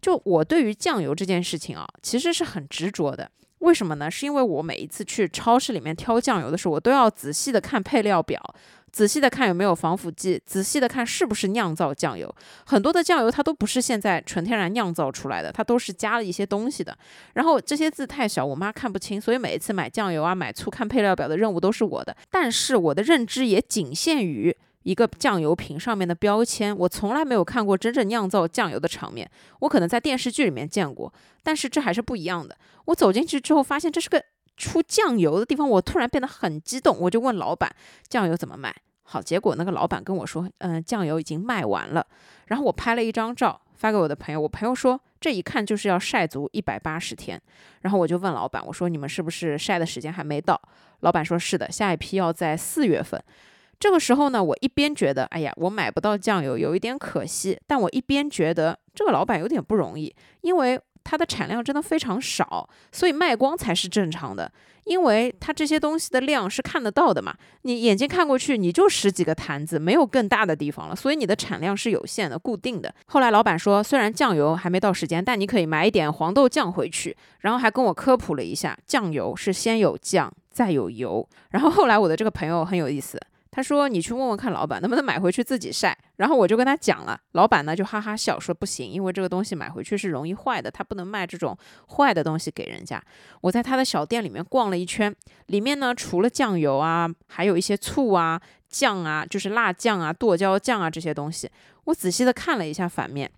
就我对于酱油这件事情啊，其实是很执着的。为什么呢？是因为我每一次去超市里面挑酱油的时候，我都要仔细的看配料表。仔细的看有没有防腐剂，仔细的看是不是酿造酱油。很多的酱油它都不是现在纯天然酿造出来的，它都是加了一些东西的。然后这些字太小，我妈看不清，所以每一次买酱油啊、买醋看配料表的任务都是我的。但是我的认知也仅限于一个酱油瓶上面的标签，我从来没有看过真正酿造酱油的场面。我可能在电视剧里面见过，但是这还是不一样的。我走进去之后，发现这是个出酱油的地方，我突然变得很激动，我就问老板酱油怎么卖。好，结果那个老板跟我说，嗯，酱油已经卖完了。然后我拍了一张照发给我的朋友，我朋友说这一看就是要晒足一百八十天。然后我就问老板，我说你们是不是晒的时间还没到？老板说是的，下一批要在四月份。这个时候呢，我一边觉得，哎呀，我买不到酱油，有一点可惜，但我一边觉得这个老板有点不容易，因为它的产量真的非常少，所以卖光才是正常的，因为它这些东西的量是看得到的嘛，你眼睛看过去，你就十几个坛子，没有更大的地方了，所以你的产量是有限的、固定的。后来老板说，虽然酱油还没到时间，但你可以买一点黄豆酱回去，然后还跟我科普了一下，酱油是先有酱再有油。然后后来我的这个朋友很有意思。他说：“你去问问看老板能不能买回去自己晒。”然后我就跟他讲了，老板呢就哈哈笑说：“不行，因为这个东西买回去是容易坏的，他不能卖这种坏的东西给人家。”我在他的小店里面逛了一圈，里面呢除了酱油啊，还有一些醋啊、酱啊，就是辣酱啊、剁椒酱啊这些东西。我仔细的看了一下反面。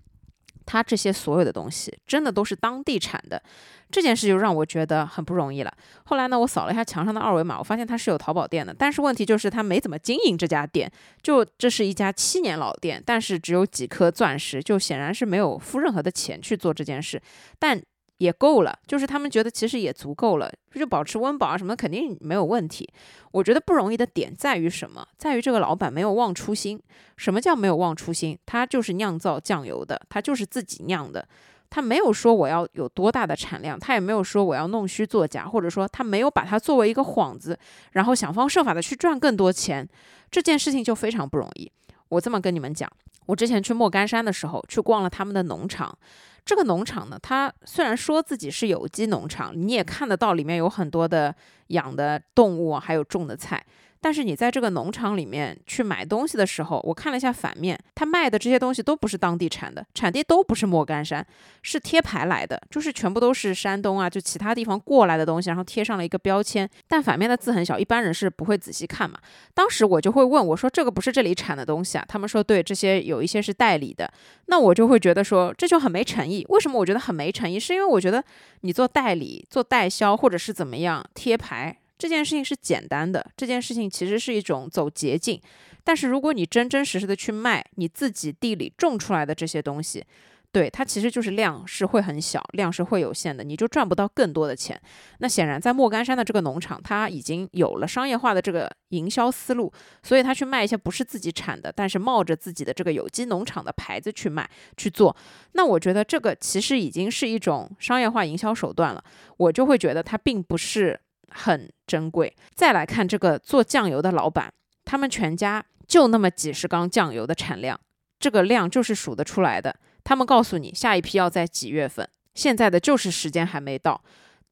他这些所有的东西真的都是当地产的，这件事就让我觉得很不容易了。后来呢，我扫了一下墙上的二维码，我发现他是有淘宝店的，但是问题就是他没怎么经营这家店。就这是一家七年老店，但是只有几颗钻石，就显然是没有付任何的钱去做这件事。但也够了，就是他们觉得其实也足够了，就保持温饱啊什么肯定没有问题。我觉得不容易的点在于什么？在于这个老板没有忘初心。什么叫没有忘初心？他就是酿造酱油的，他就是自己酿的，他没有说我要有多大的产量，他也没有说我要弄虚作假，或者说他没有把它作为一个幌子，然后想方设法的去赚更多钱。这件事情就非常不容易。我这么跟你们讲，我之前去莫干山的时候，去逛了他们的农场。这个农场呢，它虽然说自己是有机农场，你也看得到里面有很多的养的动物，还有种的菜。但是你在这个农场里面去买东西的时候，我看了一下反面，他卖的这些东西都不是当地产的，产地都不是莫干山，是贴牌来的，就是全部都是山东啊，就其他地方过来的东西，然后贴上了一个标签，但反面的字很小，一般人是不会仔细看嘛。当时我就会问我说：“这个不是这里产的东西啊？”他们说：“对，这些有一些是代理的。”那我就会觉得说这就很没诚意。为什么我觉得很没诚意？是因为我觉得你做代理、做代销或者是怎么样贴牌。这件事情是简单的，这件事情其实是一种走捷径。但是如果你真真实实的去卖你自己地里种出来的这些东西，对它其实就是量是会很小，量是会有限的，你就赚不到更多的钱。那显然在莫干山的这个农场，它已经有了商业化的这个营销思路，所以他去卖一些不是自己产的，但是冒着自己的这个有机农场的牌子去卖去做。那我觉得这个其实已经是一种商业化营销手段了。我就会觉得它并不是。很珍贵。再来看这个做酱油的老板，他们全家就那么几十缸酱油的产量，这个量就是数得出来的。他们告诉你下一批要在几月份，现在的就是时间还没到。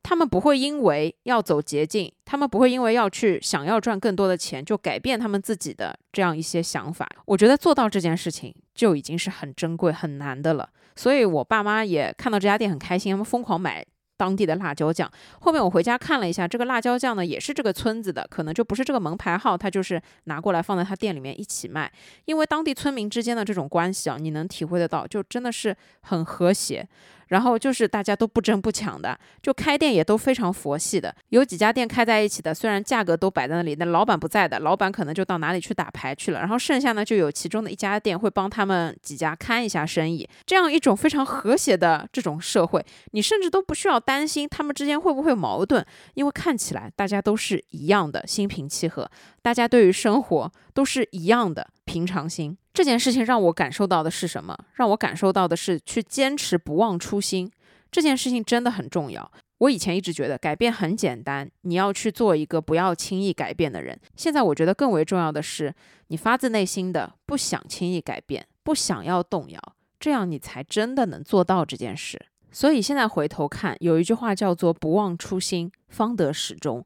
他们不会因为要走捷径，他们不会因为要去想要赚更多的钱就改变他们自己的这样一些想法。我觉得做到这件事情就已经是很珍贵、很难的了。所以我爸妈也看到这家店很开心，他们疯狂买。当地的辣椒酱，后面我回家看了一下，这个辣椒酱呢也是这个村子的，可能就不是这个门牌号，他就是拿过来放在他店里面一起卖。因为当地村民之间的这种关系啊，你能体会得到，就真的是很和谐。然后就是大家都不争不抢的，就开店也都非常佛系的。有几家店开在一起的，虽然价格都摆在那里，那老板不在的，老板可能就到哪里去打牌去了。然后剩下呢，就有其中的一家店会帮他们几家看一下生意。这样一种非常和谐的这种社会，你甚至都不需要担心他们之间会不会矛盾，因为看起来大家都是一样的心平气和，大家对于生活都是一样的平常心。这件事情让我感受到的是什么？让我感受到的是去坚持不忘初心。这件事情真的很重要。我以前一直觉得改变很简单，你要去做一个不要轻易改变的人。现在我觉得更为重要的是，你发自内心的不想轻易改变，不想要动摇，这样你才真的能做到这件事。所以现在回头看，有一句话叫做“不忘初心，方得始终”。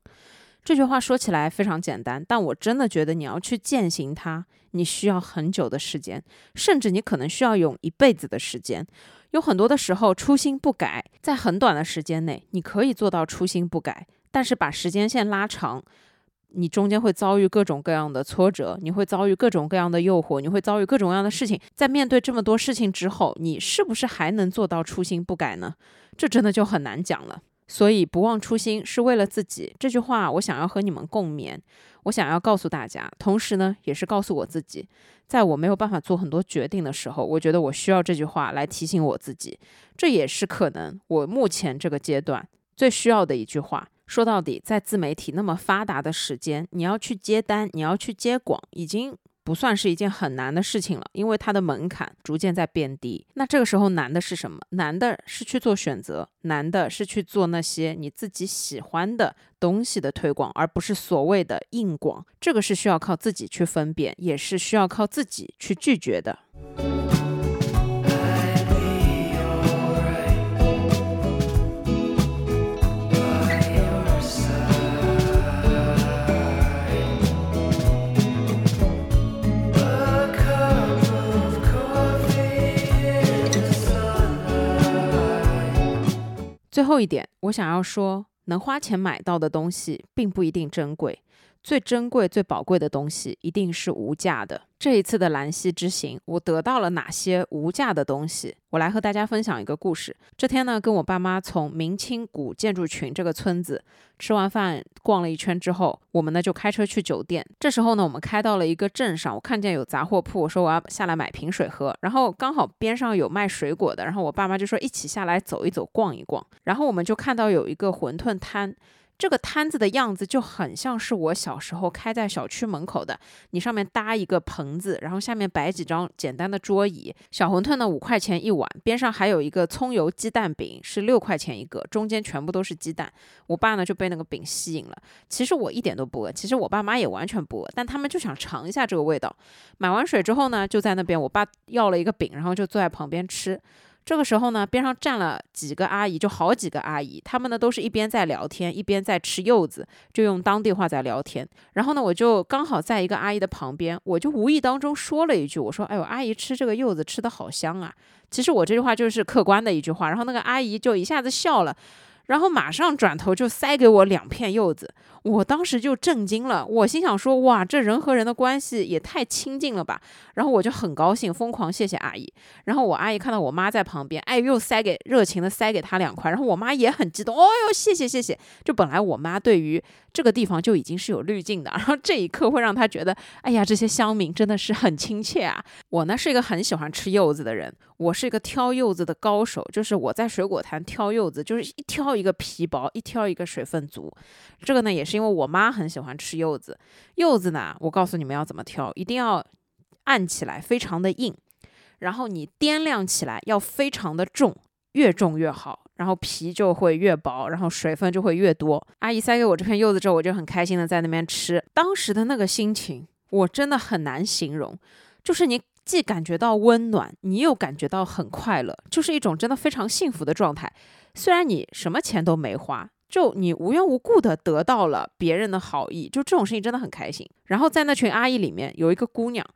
这句话说起来非常简单，但我真的觉得你要去践行它，你需要很久的时间，甚至你可能需要用一辈子的时间。有很多的时候，初心不改，在很短的时间内，你可以做到初心不改。但是把时间线拉长，你中间会遭遇各种各样的挫折，你会遭遇各种各样的诱惑，你会遭遇各种各样的事情。在面对这么多事情之后，你是不是还能做到初心不改呢？这真的就很难讲了。所以，不忘初心是为了自己。这句话，我想要和你们共勉。我想要告诉大家，同时呢，也是告诉我自己，在我没有办法做很多决定的时候，我觉得我需要这句话来提醒我自己。这也是可能我目前这个阶段最需要的一句话。说到底，在自媒体那么发达的时间，你要去接单，你要去接广，已经。不算是一件很难的事情了，因为它的门槛逐渐在变低。那这个时候难的是什么？难的是去做选择，难的是去做那些你自己喜欢的东西的推广，而不是所谓的硬广。这个是需要靠自己去分辨，也是需要靠自己去拒绝的。最后一点，我想要说，能花钱买到的东西，并不一定珍贵。最珍贵、最宝贵的东西，一定是无价的。这一次的兰溪之行，我得到了哪些无价的东西？我来和大家分享一个故事。这天呢，跟我爸妈从明清古建筑群这个村子吃完饭，逛了一圈之后，我们呢就开车去酒店。这时候呢，我们开到了一个镇上，我看见有杂货铺，我说我要下来买瓶水喝。然后刚好边上有卖水果的，然后我爸妈就说一起下来走一走，逛一逛。然后我们就看到有一个馄饨摊。这个摊子的样子就很像是我小时候开在小区门口的，你上面搭一个棚子，然后下面摆几张简单的桌椅。小馄饨呢五块钱一碗，边上还有一个葱油鸡蛋饼，是六块钱一个，中间全部都是鸡蛋。我爸呢就被那个饼吸引了，其实我一点都不饿，其实我爸妈也完全不饿，但他们就想尝一下这个味道。买完水之后呢，就在那边，我爸要了一个饼，然后就坐在旁边吃。这个时候呢，边上站了几个阿姨，就好几个阿姨，她们呢都是一边在聊天，一边在吃柚子，就用当地话在聊天。然后呢，我就刚好在一个阿姨的旁边，我就无意当中说了一句，我说：“哎呦，阿姨吃这个柚子吃的好香啊。”其实我这句话就是客观的一句话，然后那个阿姨就一下子笑了。然后马上转头就塞给我两片柚子，我当时就震惊了，我心想说哇，这人和人的关系也太亲近了吧。然后我就很高兴，疯狂谢谢阿姨。然后我阿姨看到我妈在旁边，哎，又塞给热情的塞给她两块。然后我妈也很激动，哦哟，谢谢谢谢。就本来我妈对于这个地方就已经是有滤镜的，然后这一刻会让他觉得，哎呀，这些乡民真的是很亲切啊。我呢是一个很喜欢吃柚子的人，我是一个挑柚子的高手，就是我在水果摊挑柚子，就是一挑。一个皮薄，一挑一个水分足，这个呢也是因为我妈很喜欢吃柚子。柚子呢，我告诉你们要怎么挑，一定要按起来非常的硬，然后你掂量起来要非常的重，越重越好，然后皮就会越薄，然后水分就会越多。阿姨塞给我这片柚子之后，我就很开心的在那边吃，当时的那个心情我真的很难形容，就是你。既感觉到温暖，你又感觉到很快乐，就是一种真的非常幸福的状态。虽然你什么钱都没花，就你无缘无故的得到了别人的好意，就这种事情真的很开心。然后在那群阿姨里面有一个姑娘，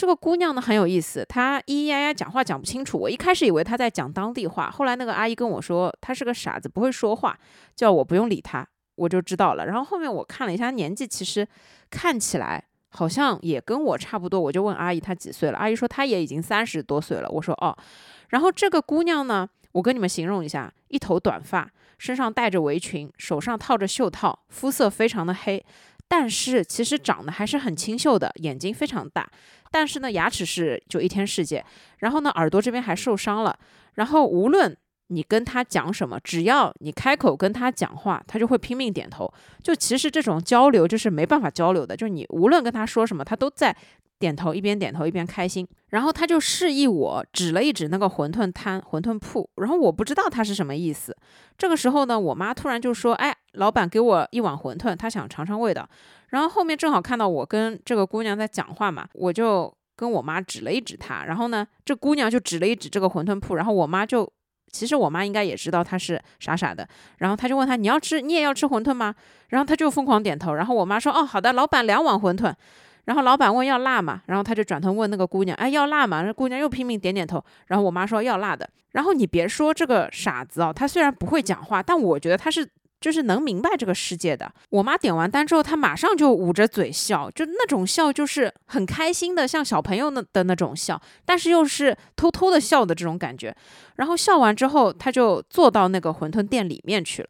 这个姑娘呢很有意思，她咿咿呀呀讲话讲不清楚。我一开始以为她在讲当地话，后来那个阿姨跟我说她是个傻子，不会说话，叫我不用理她，我就知道了。然后后面我看了一下年纪，其实看起来。好像也跟我差不多，我就问阿姨她几岁了，阿姨说她也已经三十多岁了。我说哦，然后这个姑娘呢，我跟你们形容一下，一头短发，身上戴着围裙，手上套着袖套，肤色非常的黑，但是其实长得还是很清秀的，眼睛非常大，但是呢牙齿是就一天世界，然后呢耳朵这边还受伤了，然后无论。你跟他讲什么，只要你开口跟他讲话，他就会拼命点头。就其实这种交流就是没办法交流的，就是你无论跟他说什么，他都在点头，一边点头一边开心。然后他就示意我指了一指那个馄饨摊、馄饨铺，然后我不知道他是什么意思。这个时候呢，我妈突然就说：“哎，老板给我一碗馄饨，他想尝尝味道。”然后后面正好看到我跟这个姑娘在讲话嘛，我就跟我妈指了一指他，然后呢，这姑娘就指了一指这个馄饨铺，然后我妈就。其实我妈应该也知道他是傻傻的，然后他就问他你要吃你也要吃馄饨吗？然后他就疯狂点头，然后我妈说哦好的，老板两碗馄饨。然后老板问要辣吗？然后他就转头问那个姑娘，哎要辣吗？那姑娘又拼命点点头。然后我妈说要辣的。然后你别说这个傻子哦，他虽然不会讲话，但我觉得他是就是能明白这个世界的。我妈点完单之后，她马上就捂着嘴笑，就那种笑就是很开心的，像小朋友那的那种笑，但是又是偷偷的笑的这种感觉。然后笑完之后，她就坐到那个馄饨店里面去了。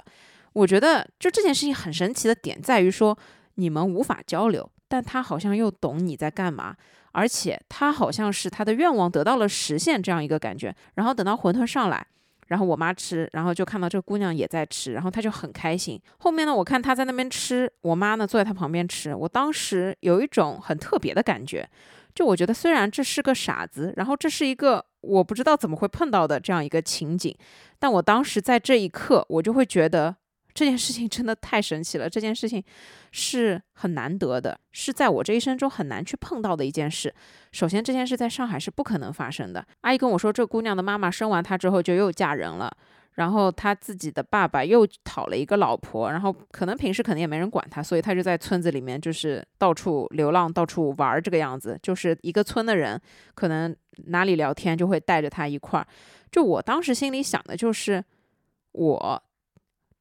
我觉得就这件事情很神奇的点在于说，你们无法交流，但她好像又懂你在干嘛，而且他好像是他的愿望得到了实现这样一个感觉。然后等到馄饨上来。然后我妈吃，然后就看到这个姑娘也在吃，然后她就很开心。后面呢，我看她在那边吃，我妈呢坐在她旁边吃。我当时有一种很特别的感觉，就我觉得虽然这是个傻子，然后这是一个我不知道怎么会碰到的这样一个情景，但我当时在这一刻，我就会觉得。这件事情真的太神奇了，这件事情是很难得的，是在我这一生中很难去碰到的一件事。首先，这件事在上海是不可能发生的。阿姨跟我说，这姑娘的妈妈生完她之后就又嫁人了，然后她自己的爸爸又讨了一个老婆，然后可能平时可能也没人管她，所以她就在村子里面就是到处流浪、到处玩这个样子。就是一个村的人，可能哪里聊天就会带着她一块儿。就我当时心里想的就是我。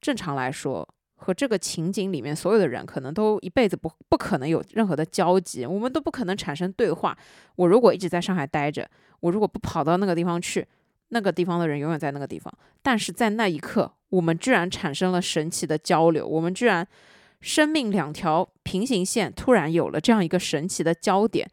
正常来说，和这个情景里面所有的人可能都一辈子不不可能有任何的交集，我们都不可能产生对话。我如果一直在上海待着，我如果不跑到那个地方去，那个地方的人永远在那个地方。但是在那一刻，我们居然产生了神奇的交流，我们居然生命两条平行线突然有了这样一个神奇的焦点。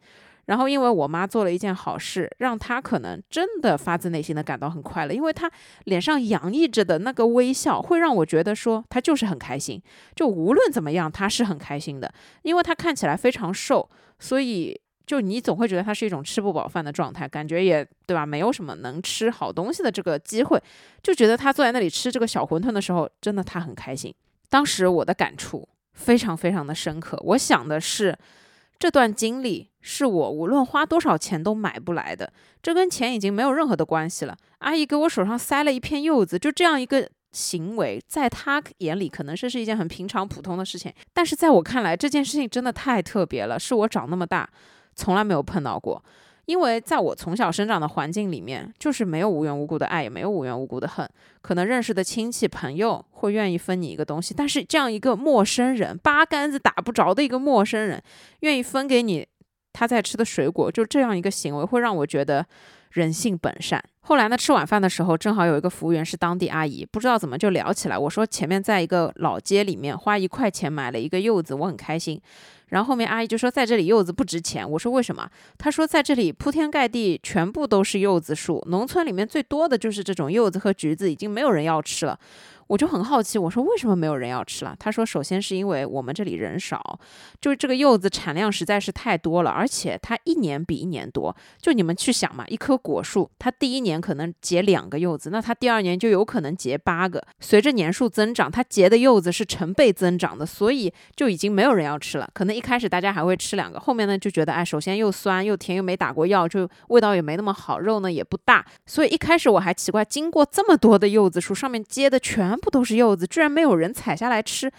然后，因为我妈做了一件好事，让她可能真的发自内心的感到很快乐，因为她脸上洋溢着的那个微笑，会让我觉得说她就是很开心。就无论怎么样，她是很开心的，因为她看起来非常瘦，所以就你总会觉得她是一种吃不饱饭的状态，感觉也对吧？没有什么能吃好东西的这个机会，就觉得她坐在那里吃这个小馄饨的时候，真的她很开心。当时我的感触非常非常的深刻，我想的是。这段经历是我无论花多少钱都买不来的，这跟钱已经没有任何的关系了。阿姨给我手上塞了一片柚子，就这样一个行为，在她眼里可能这是一件很平常普通的事情，但是在我看来，这件事情真的太特别了，是我长那么大从来没有碰到过。因为在我从小生长的环境里面，就是没有无缘无故的爱，也没有无缘无故的恨。可能认识的亲戚朋友会愿意分你一个东西，但是这样一个陌生人，八竿子打不着的一个陌生人，愿意分给你他在吃的水果，就这样一个行为，会让我觉得人性本善。后来呢，吃晚饭的时候，正好有一个服务员是当地阿姨，不知道怎么就聊起来。我说前面在一个老街里面花一块钱买了一个柚子，我很开心。然后后面阿姨就说，在这里柚子不值钱。我说为什么？她说在这里铺天盖地，全部都是柚子树，农村里面最多的就是这种柚子和橘子，已经没有人要吃了。我就很好奇，我说为什么没有人要吃了？他说，首先是因为我们这里人少，就是这个柚子产量实在是太多了，而且它一年比一年多。就你们去想嘛，一棵果树，它第一年可能结两个柚子，那它第二年就有可能结八个。随着年数增长，它结的柚子是成倍增长的，所以就已经没有人要吃了。可能一开始大家还会吃两个，后面呢就觉得，哎，首先又酸又甜，又没打过药，就味道也没那么好，肉呢也不大。所以一开始我还奇怪，经过这么多的柚子树，上面结的全。全部都是柚子，居然没有人采下来吃。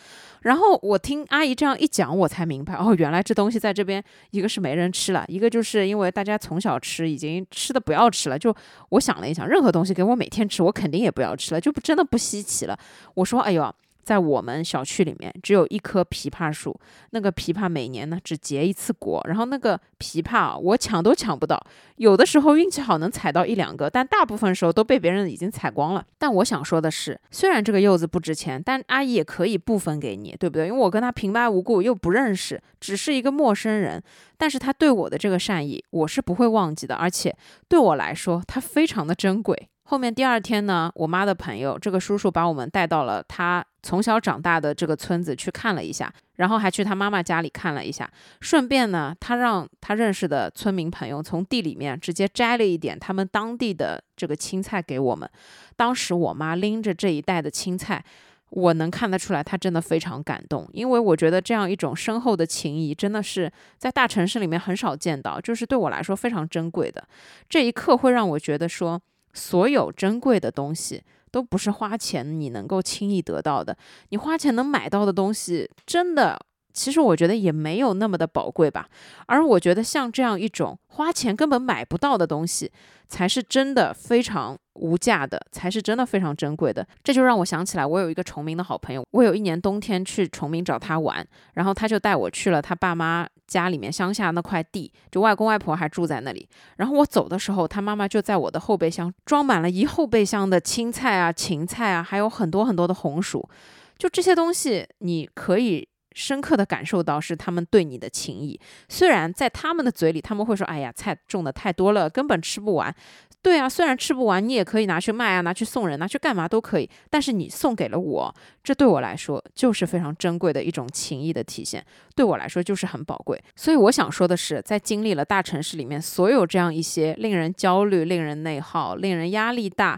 然后我听阿姨这样一讲，我才明白哦，原来这东西在这边，一个是没人吃了，一个就是因为大家从小吃，已经吃的不要吃了。就我想了一想，任何东西给我每天吃，我肯定也不要吃了，就不真的不稀奇了。我说，哎呦。在我们小区里面，只有一棵枇杷树。那个枇杷每年呢只结一次果，然后那个枇杷我抢都抢不到。有的时候运气好能采到一两个，但大部分时候都被别人已经采光了。但我想说的是，虽然这个柚子不值钱，但阿姨也可以不分给你，对不对？因为我跟她平白无故又不认识，只是一个陌生人。但是他对我的这个善意，我是不会忘记的，而且对我来说，它非常的珍贵。后面第二天呢，我妈的朋友这个叔叔把我们带到了他从小长大的这个村子去看了一下，然后还去他妈妈家里看了一下，顺便呢，他让他认识的村民朋友从地里面直接摘了一点他们当地的这个青菜给我们。当时我妈拎着这一袋的青菜，我能看得出来，她真的非常感动，因为我觉得这样一种深厚的情谊，真的是在大城市里面很少见到，就是对我来说非常珍贵的。这一刻会让我觉得说。所有珍贵的东西都不是花钱你能够轻易得到的。你花钱能买到的东西，真的其实我觉得也没有那么的宝贵吧。而我觉得像这样一种花钱根本买不到的东西，才是真的非常无价的，才是真的非常珍贵的。这就让我想起来，我有一个崇明的好朋友，我有一年冬天去崇明找他玩，然后他就带我去了他爸妈家里面乡下那块地，就外公外婆还住在那里。然后我走的时候，他妈妈就在我的后备箱装满了一后备箱的青菜啊、芹菜啊，还有很多很多的红薯。就这些东西，你可以深刻的感受到是他们对你的情谊。虽然在他们的嘴里，他们会说：“哎呀，菜种的太多了，根本吃不完。”对啊，虽然吃不完，你也可以拿去卖啊，拿去送人，拿去干嘛都可以。但是你送给了我，这对我来说就是非常珍贵的一种情谊的体现，对我来说就是很宝贵。所以我想说的是，在经历了大城市里面所有这样一些令人焦虑、令人内耗、令人压力大。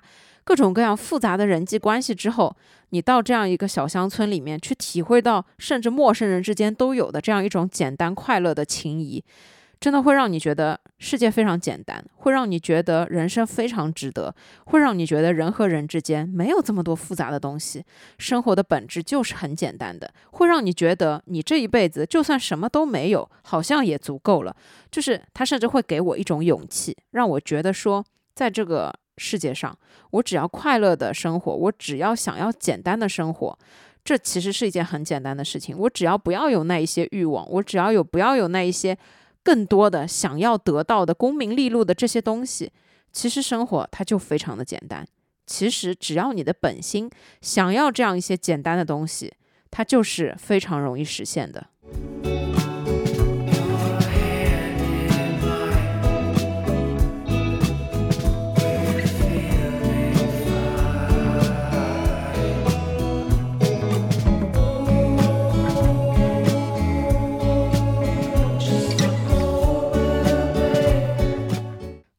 各种各样复杂的人际关系之后，你到这样一个小乡村里面去体会到，甚至陌生人之间都有的这样一种简单快乐的情谊，真的会让你觉得世界非常简单，会让你觉得人生非常值得，会让你觉得人和人之间没有这么多复杂的东西，生活的本质就是很简单的，会让你觉得你这一辈子就算什么都没有，好像也足够了。就是他甚至会给我一种勇气，让我觉得说，在这个。世界上，我只要快乐的生活，我只要想要简单的生活，这其实是一件很简单的事情。我只要不要有那一些欲望，我只要有不要有那一些更多的想要得到的功名利禄的这些东西，其实生活它就非常的简单。其实只要你的本心想要这样一些简单的东西，它就是非常容易实现的。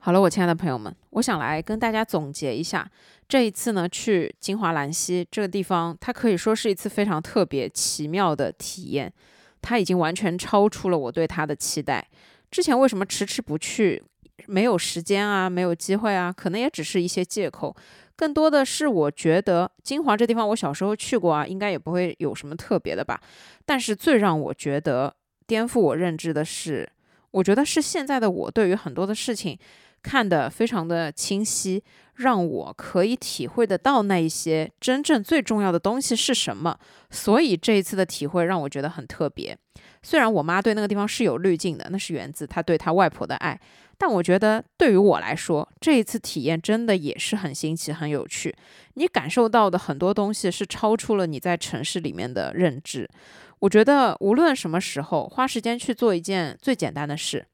好了，我亲爱的朋友们，我想来跟大家总结一下这一次呢去金华兰溪这个地方，它可以说是一次非常特别奇妙的体验。它已经完全超出了我对它的期待。之前为什么迟迟不去？没有时间啊，没有机会啊，可能也只是一些借口。更多的是我觉得金华这地方我小时候去过啊，应该也不会有什么特别的吧。但是最让我觉得颠覆我认知的是，我觉得是现在的我对于很多的事情。看得非常的清晰，让我可以体会得到那一些真正最重要的东西是什么。所以这一次的体会让我觉得很特别。虽然我妈对那个地方是有滤镜的，那是源自她对她外婆的爱，但我觉得对于我来说，这一次体验真的也是很新奇、很有趣。你感受到的很多东西是超出了你在城市里面的认知。我觉得无论什么时候，花时间去做一件最简单的事。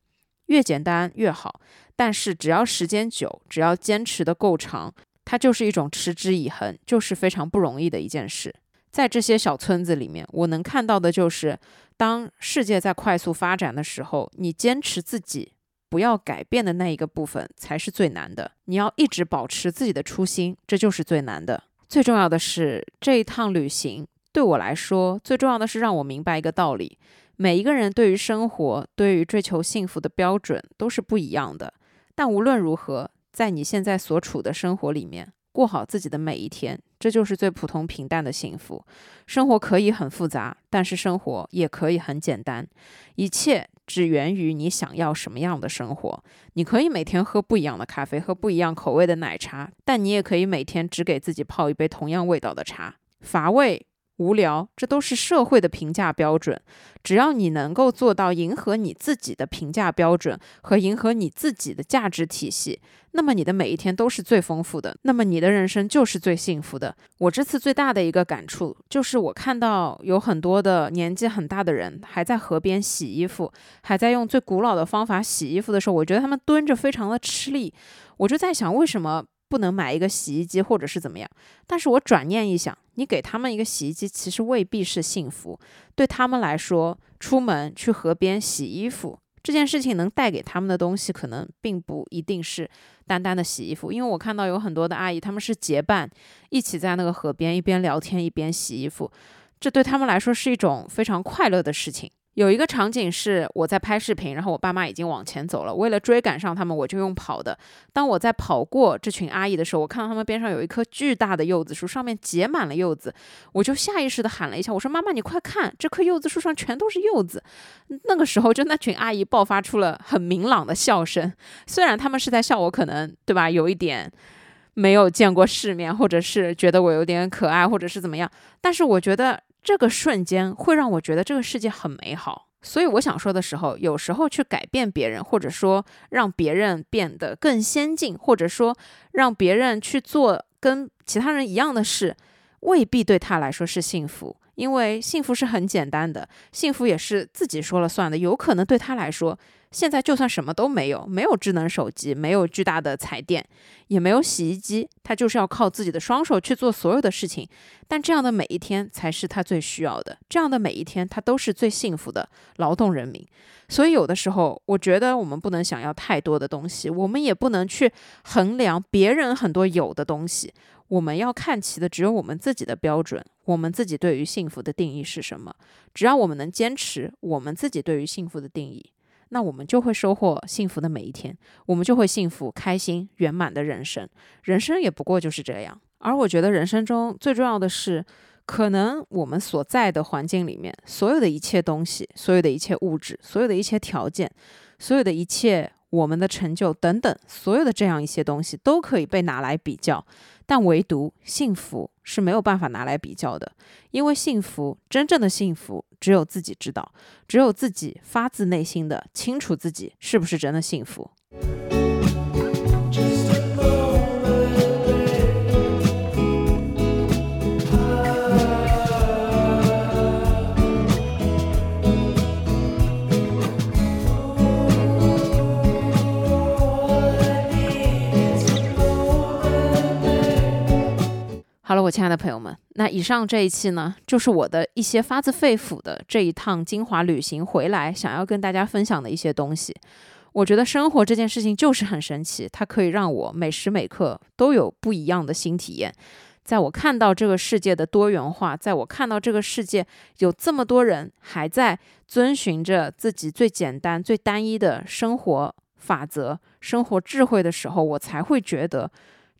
越简单越好，但是只要时间久，只要坚持的够长，它就是一种持之以恒，就是非常不容易的一件事。在这些小村子里面，我能看到的就是，当世界在快速发展的时候，你坚持自己不要改变的那一个部分才是最难的。你要一直保持自己的初心，这就是最难的。最重要的是，这一趟旅行对我来说，最重要的是让我明白一个道理。每一个人对于生活、对于追求幸福的标准都是不一样的。但无论如何，在你现在所处的生活里面，过好自己的每一天，这就是最普通平淡的幸福。生活可以很复杂，但是生活也可以很简单。一切只源于你想要什么样的生活。你可以每天喝不一样的咖啡，喝不一样口味的奶茶，但你也可以每天只给自己泡一杯同样味道的茶。乏味。无聊，这都是社会的评价标准。只要你能够做到迎合你自己的评价标准和迎合你自己的价值体系，那么你的每一天都是最丰富的，那么你的人生就是最幸福的。我这次最大的一个感触就是，我看到有很多的年纪很大的人还在河边洗衣服，还在用最古老的方法洗衣服的时候，我觉得他们蹲着非常的吃力。我就在想，为什么？不能买一个洗衣机，或者是怎么样？但是我转念一想，你给他们一个洗衣机，其实未必是幸福。对他们来说，出门去河边洗衣服这件事情，能带给他们的东西，可能并不一定是单单的洗衣服。因为我看到有很多的阿姨，他们是结伴一起在那个河边一边聊天一边洗衣服，这对他们来说是一种非常快乐的事情。有一个场景是我在拍视频，然后我爸妈已经往前走了。为了追赶上他们，我就用跑的。当我在跑过这群阿姨的时候，我看到他们边上有一棵巨大的柚子树，上面结满了柚子，我就下意识的喊了一下：“我说妈妈，你快看，这棵柚子树上全都是柚子。”那个时候，就那群阿姨爆发出了很明朗的笑声。虽然他们是在笑我，可能对吧，有一点没有见过世面，或者是觉得我有点可爱，或者是怎么样，但是我觉得。这个瞬间会让我觉得这个世界很美好，所以我想说的时候，有时候去改变别人，或者说让别人变得更先进，或者说让别人去做跟其他人一样的事，未必对他来说是幸福。因为幸福是很简单的，幸福也是自己说了算的。有可能对他来说，现在就算什么都没有，没有智能手机，没有巨大的彩电，也没有洗衣机，他就是要靠自己的双手去做所有的事情。但这样的每一天才是他最需要的，这样的每一天他都是最幸福的劳动人民。所以有的时候，我觉得我们不能想要太多的东西，我们也不能去衡量别人很多有的东西。我们要看齐的只有我们自己的标准，我们自己对于幸福的定义是什么？只要我们能坚持我们自己对于幸福的定义，那我们就会收获幸福的每一天，我们就会幸福、开心、圆满的人生。人生也不过就是这样。而我觉得人生中最重要的是，可能我们所在的环境里面，所有的一切东西，所有的一切物质，所有的一切条件，所有的一切。我们的成就等等，所有的这样一些东西都可以被拿来比较，但唯独幸福是没有办法拿来比较的，因为幸福，真正的幸福，只有自己知道，只有自己发自内心的清楚自己是不是真的幸福。好了，我亲爱的朋友们，那以上这一期呢，就是我的一些发自肺腑的这一趟金华旅行回来想要跟大家分享的一些东西。我觉得生活这件事情就是很神奇，它可以让我每时每刻都有不一样的新体验。在我看到这个世界的多元化，在我看到这个世界有这么多人还在遵循着自己最简单、最单一的生活法则、生活智慧的时候，我才会觉得。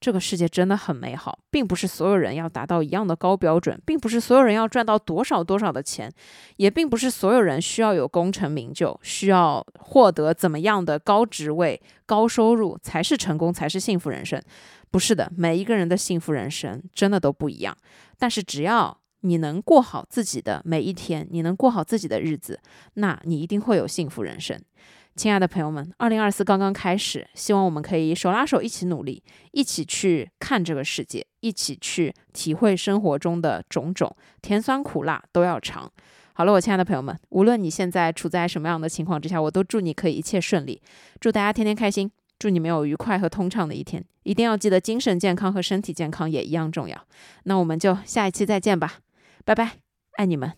这个世界真的很美好，并不是所有人要达到一样的高标准，并不是所有人要赚到多少多少的钱，也并不是所有人需要有功成名就，需要获得怎么样的高职位、高收入才是成功，才是幸福人生。不是的，每一个人的幸福人生真的都不一样。但是只要你能过好自己的每一天，你能过好自己的日子，那你一定会有幸福人生。亲爱的朋友们，二零二四刚刚开始，希望我们可以手拉手一起努力，一起去看这个世界，一起去体会生活中的种种甜酸苦辣都要尝。好了，我亲爱的朋友们，无论你现在处在什么样的情况之下，我都祝你可以一切顺利，祝大家天天开心，祝你们有愉快和通畅的一天。一定要记得精神健康和身体健康也一样重要。那我们就下一期再见吧，拜拜，爱你们。